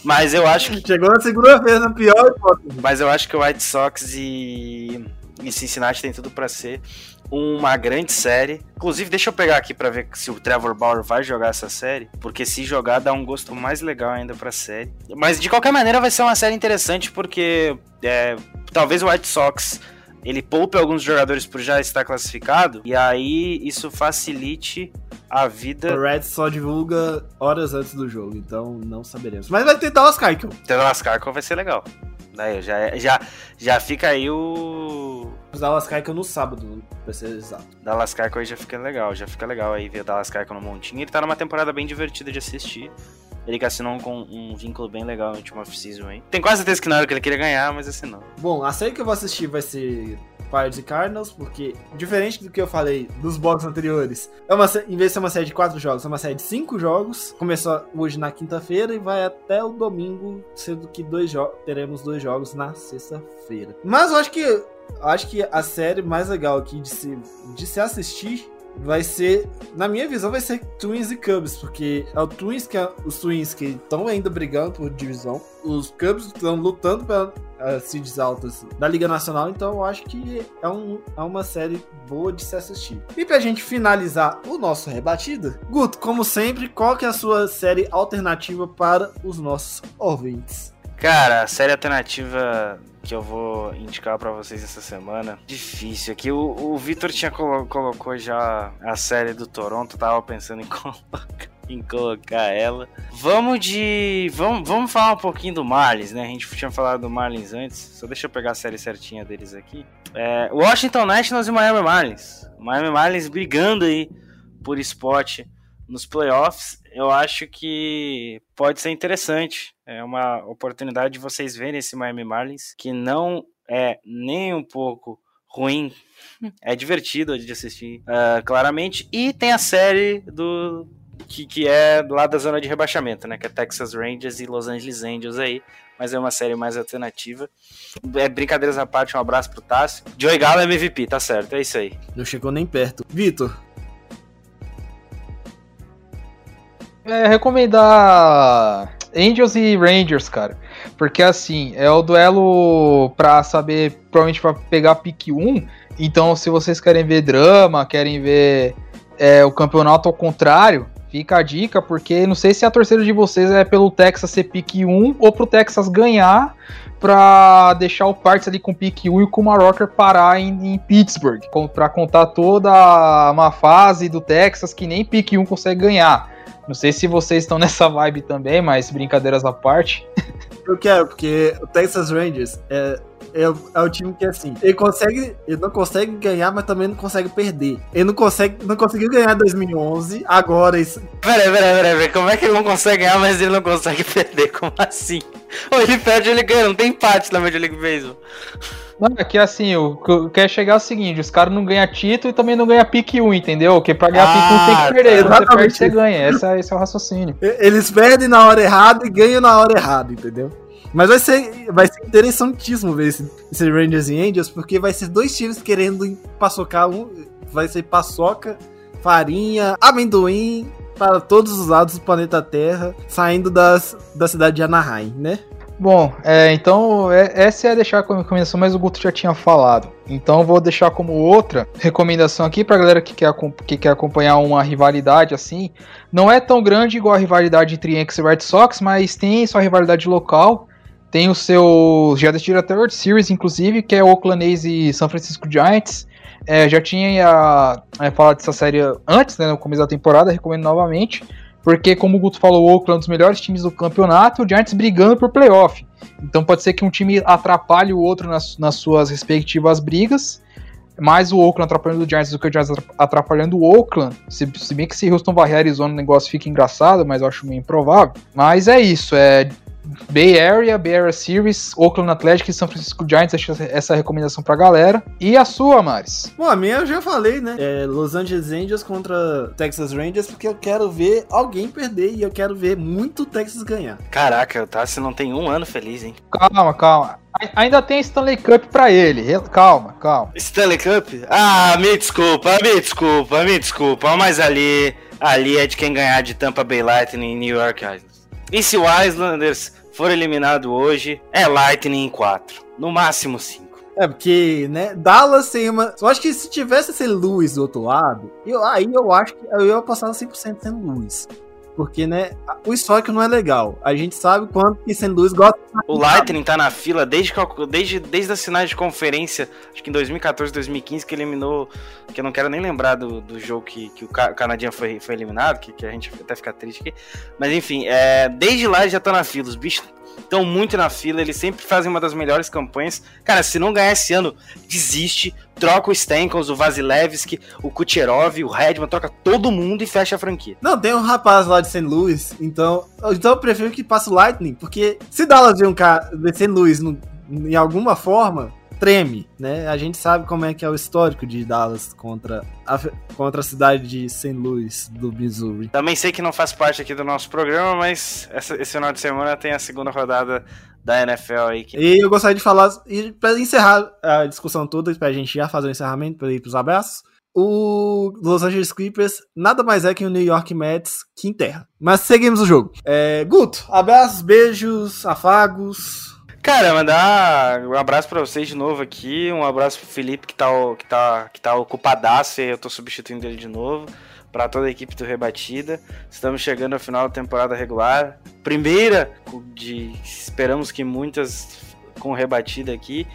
Mas eu acho que. Chegou na segunda-feira, na pior hipótese. Mas eu acho que o White Sox e e Cincinnati tem tudo para ser uma grande série. Inclusive, deixa eu pegar aqui para ver se o Trevor Bauer vai jogar essa série, porque se jogar dá um gosto mais legal ainda para a série. Mas de qualquer maneira vai ser uma série interessante porque é, talvez o White Sox ele poupe alguns jogadores por já estar classificado e aí isso facilite a vida. O Red só divulga horas antes do jogo, então não saberemos. Mas vai ter Dallas Keuchel. Dallas Keuchel vai ser legal. Aí, já, já, já fica aí o. Os Dallas Keuchel no sábado, pra ser exato. Dallas Keuchel aí já fica legal, já fica legal aí ver o Dallas Keuchel no montinho. Ele tá numa temporada bem divertida de assistir. Ele que assinou com um vínculo bem legal no último off-season aí. Tem quase certeza que na hora que ele queria ganhar, mas assinou. Bom, a série que eu vou assistir vai ser Pirates e Cardinals, porque, diferente do que eu falei dos blocos anteriores, é uma, em vez de ser uma série de quatro jogos, é uma série de cinco jogos. Começou hoje na quinta-feira e vai até o domingo, sendo que dois teremos dois jogos na sexta-feira. Mas eu acho que acho que a série mais legal aqui de se, de se assistir vai ser, na minha visão, vai ser Twins e Cubs, porque é o Twins que é, os Twins que estão ainda brigando por divisão, os Cubs estão lutando pelas uh, seeds altas da Liga Nacional, então eu acho que é, um, é uma série boa de se assistir. E pra gente finalizar o nosso rebatido, Guto, como sempre, qual que é a sua série alternativa para os nossos ouvintes? Cara, a série alternativa que eu vou indicar para vocês essa semana. Difícil. Aqui o, o Vitor tinha colo colocou já a série do Toronto, tava pensando em colocar, em colocar ela. Vamos de. Vamos, vamos falar um pouquinho do Marlins, né? A gente tinha falado do Marlins antes. Só deixa eu pegar a série certinha deles aqui. É, Washington Nationals e Miami Marlins. Miami Marlins brigando aí por spot nos playoffs, eu acho que pode ser interessante. É uma oportunidade de vocês verem esse Miami Marlins, que não é nem um pouco ruim. É divertido de assistir, uh, claramente. E tem a série do que, que é lá da zona de rebaixamento, né? Que é Texas Rangers e Los Angeles Angels aí. Mas é uma série mais alternativa. É brincadeiras à parte, um abraço pro Tássio. Joey Gallo é MVP, tá certo, é isso aí. Não chegou nem perto. Vitor, É, recomendar Angels e Rangers, cara. Porque assim, é o duelo pra saber, provavelmente pra pegar pique 1. Então, se vocês querem ver drama, querem ver é, o campeonato ao contrário, fica a dica, porque não sei se a torcida de vocês é pelo Texas ser pique 1 ou pro Texas ganhar pra deixar o Parts ali com pique 1 e com o Rocker parar em, em Pittsburgh. com- Pra contar toda uma fase do Texas que nem pique 1 consegue ganhar. Não sei se vocês estão nessa vibe também, mas brincadeiras à parte. eu quero, porque o Texas Rangers é, é, o- é o time que, assim, ele consegue, ele não consegue ganhar, mas também não consegue perder. Ele não consegue, não conseguiu ganhar em 2011, agora isso, Peraí, peraí, peraí, peraí. Como é que ele não consegue ganhar, mas ele não consegue perder? Como assim? Ou ele perde ou ele ganha, não tem empate na Major League Baseball. Não, é que assim, o que eu quero chegar é o seguinte, os caras não ganham título e também não ganham pique 1, entendeu? Porque pra ganhar pique 1 tem Ah, que perder, tá. você perde, Exatamente você ganha. Esse é, esse é o raciocínio. eles perdem na hora errada e ganham na hora errada, entendeu? Mas vai ser, vai ser interessantíssimo ver esse, esse Rangers e Angels, porque vai ser dois times querendo paçocar um. Vai ser paçoca, farinha, amendoim para todos os lados do planeta Terra, saindo das, da cidade de Anaheim, né? Bom, é, então é- essa é deixar como recomendação, mas o Guto já tinha falado. Então vou deixar como outra recomendação aqui pra galera que quer, que quer acompanhar uma rivalidade assim. Não é tão grande igual a rivalidade entre Yankees e Red Sox, mas tem sua rivalidade local. Tem o seu. Já decidiram até World Series, inclusive, que é Oakland A's e San Francisco Giants. É, já tinha é, falado dessa série antes, né, no começo da temporada, recomendo novamente. Porque, como o Guto falou, o Oakland é um dos melhores times do campeonato e o Giants brigando por playoff. Então pode ser que um time atrapalhe o outro nas, nas suas respectivas brigas. Mais o Oakland atrapalhando o Giants do que o Giants atrapalhando o Oakland. Se, se bem que se Houston varrer Arizona o negócio fica engraçado, mas eu acho meio improvável. Mas é isso, é Bay Area, Bay Area Series, Oakland Athletic e São Francisco Giants, acho essa- essa é a recomendação pra galera. E a sua, Maris? Bom, a minha eu já falei, né? É Los Angeles Angels contra Texas Rangers, porque eu quero ver alguém perder e eu quero ver muito Texas ganhar. Caraca, o Tassi não tem um ano feliz, hein? Calma, calma. Ainda tem Stanley Cup pra ele. Calma, calma. Stanley Cup? Ah, me desculpa, me desculpa, me desculpa. Mas ali, ali é de quem ganhar de Tampa Bay Lightning e New York Islanders. E se o Islanders for eliminado hoje, é Lightning em 4. No máximo 5. É, porque, né, Dallas tem uma. Eu acho que se tivesse esse Lewis do outro lado, eu, aí eu acho que eu ia passar 100% sem Lewis. Porque, né, o histórico não é legal. A gente sabe quanto que St. Louis gosta. O Lightning tá na fila desde, desde, desde as finais de conferência, acho que em 2014, 2015, que eliminou. Que eu não quero nem lembrar do, do jogo que, que o Ca- Canadian foi, foi eliminado, que, que a gente até fica triste aqui. Mas enfim, é, desde lá já estão na fila. Os bichos estão muito na fila, eles sempre fazem uma das melhores campanhas. Cara, se não ganhar esse ano, desiste, troca o Stankos, o Vasilevski, o Kucherov, o Redman, troca todo mundo e fecha a franquia. Não, tem um rapaz lá de St. Louis, então. Então eu prefiro que passe o Lightning, porque se Dallas ver um cara de St. Louis no- em alguma forma, treme, né? A gente sabe como é que é o histórico de Dallas contra a, contra a cidade de St. Louis, do Missouri. Também sei que não faz parte aqui do nosso programa, mas essa- esse final de semana tem a segunda rodada da NFL aí. Que... E eu gostaria de falar, e para encerrar a discussão toda, pra gente já fazer o encerramento, para ir pros abraços, o Los Angeles Clippers nada mais é que o New York Mets que enterra. Mas seguimos o jogo. É, Guto, abraços, beijos, afagos. Cara, mandar um abraço pra vocês de novo aqui, um abraço pro Felipe que tá, que tá, que tá ocupadaço e eu tô substituindo ele de novo. Pra toda a equipe do Rebatida. Estamos chegando ao final da temporada regular. Primeira de. Esperamos que muitas com rebatida aqui.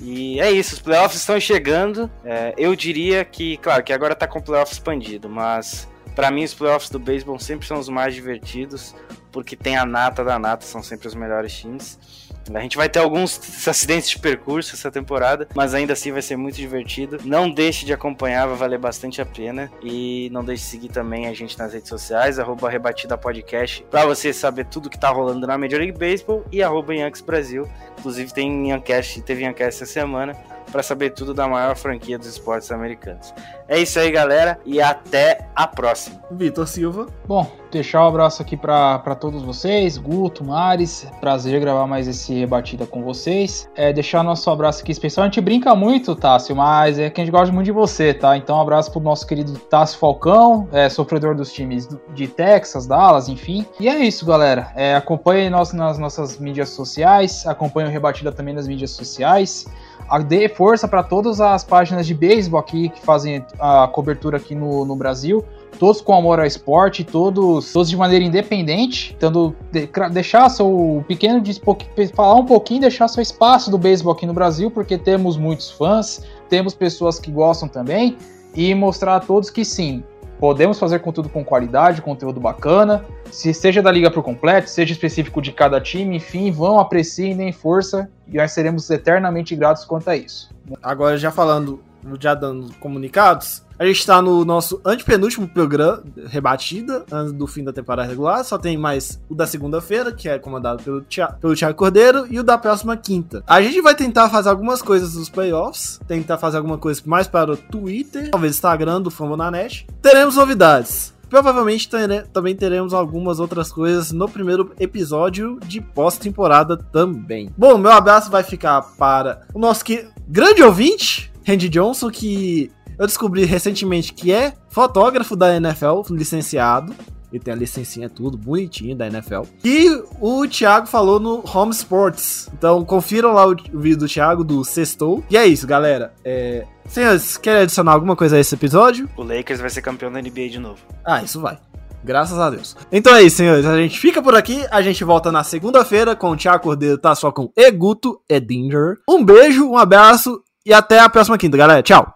E é isso, os playoffs estão chegando. É, eu diria que, claro, que agora tá com playoff expandido, mas pra mim os playoffs do beisebol sempre são os mais divertidos, porque tem a nata da nata, são sempre os melhores times. A gente vai ter alguns acidentes de percurso essa temporada, mas ainda assim vai ser muito divertido. Não deixe de acompanhar, vai valer bastante a pena. E não deixe de seguir também a gente nas redes sociais, arroba Rebatida Podcast, pra você saber tudo que tá rolando na Major League Baseball e arroba Yankees Brasil. Inclusive tem Yancast, teve Yancast essa semana para saber tudo da maior franquia dos esportes americanos. É isso aí, galera, e até a próxima. Vitor Silva. Bom, deixar um abraço aqui para todos vocês, Guto, Mares, prazer gravar mais esse rebatida com vocês. É, deixar nosso abraço aqui especial. A gente brinca muito, Tássio, mas é que a gente gosta muito de você, tá? Então, um abraço pro nosso querido Tássio Falcão, é, sofredor dos times de Texas, Dallas, enfim. E é isso, galera. É, acompanhe nós nas nossas mídias sociais, acompanhe o Rebatida também nas mídias sociais dê força para todas as páginas de beisebol aqui que fazem a cobertura aqui no, no Brasil. Todos com amor ao esporte, todos, todos de maneira independente, tentando de, deixar seu pequeno de falar um pouquinho, deixar seu espaço do beisebol aqui no Brasil, porque temos muitos fãs, temos pessoas que gostam também, e mostrar a todos que sim, podemos fazer conteúdo com qualidade, conteúdo bacana, se seja da liga por completo, seja específico de cada time, enfim, vão, apreciem, deem força e nós seremos eternamente gratos quanto a isso. Agora já falando, já dando comunicados, a gente está no nosso antepenúltimo programa, rebatida, antes do fim da temporada regular. Só tem mais o da segunda-feira, que é comandado pelo Thiago, pelo Thiago Cordeiro, e o da próxima quinta. A gente vai tentar fazer algumas coisas nos playoffs, tentar fazer alguma coisa mais para o Twitter, talvez Instagram do Fambonanet. Teremos novidades. Provavelmente tere também teremos algumas outras coisas no primeiro episódio de pós-temporada também. Bom, meu abraço vai ficar para o nosso que... grande ouvinte, Randy Johnson, que eu descobri recentemente que é fotógrafo da NFL, licenciado. Ele tem a licencinha tudo, bonitinho da NFL. E o Thiago falou no Home Sports. Então confiram lá o vídeo do Thiago do Sextou. E é isso, galera. É... Senhores, querem adicionar alguma coisa a esse episódio? O Lakers vai ser campeão da NBA de novo. Ah, isso vai. Graças a Deus. Então é isso, senhores. A gente fica por aqui. A gente volta na segunda-feira com o Thiago Cordeiro, tá só com Eguto Edinger. Um beijo, um abraço e até a próxima quinta, galera. Tchau.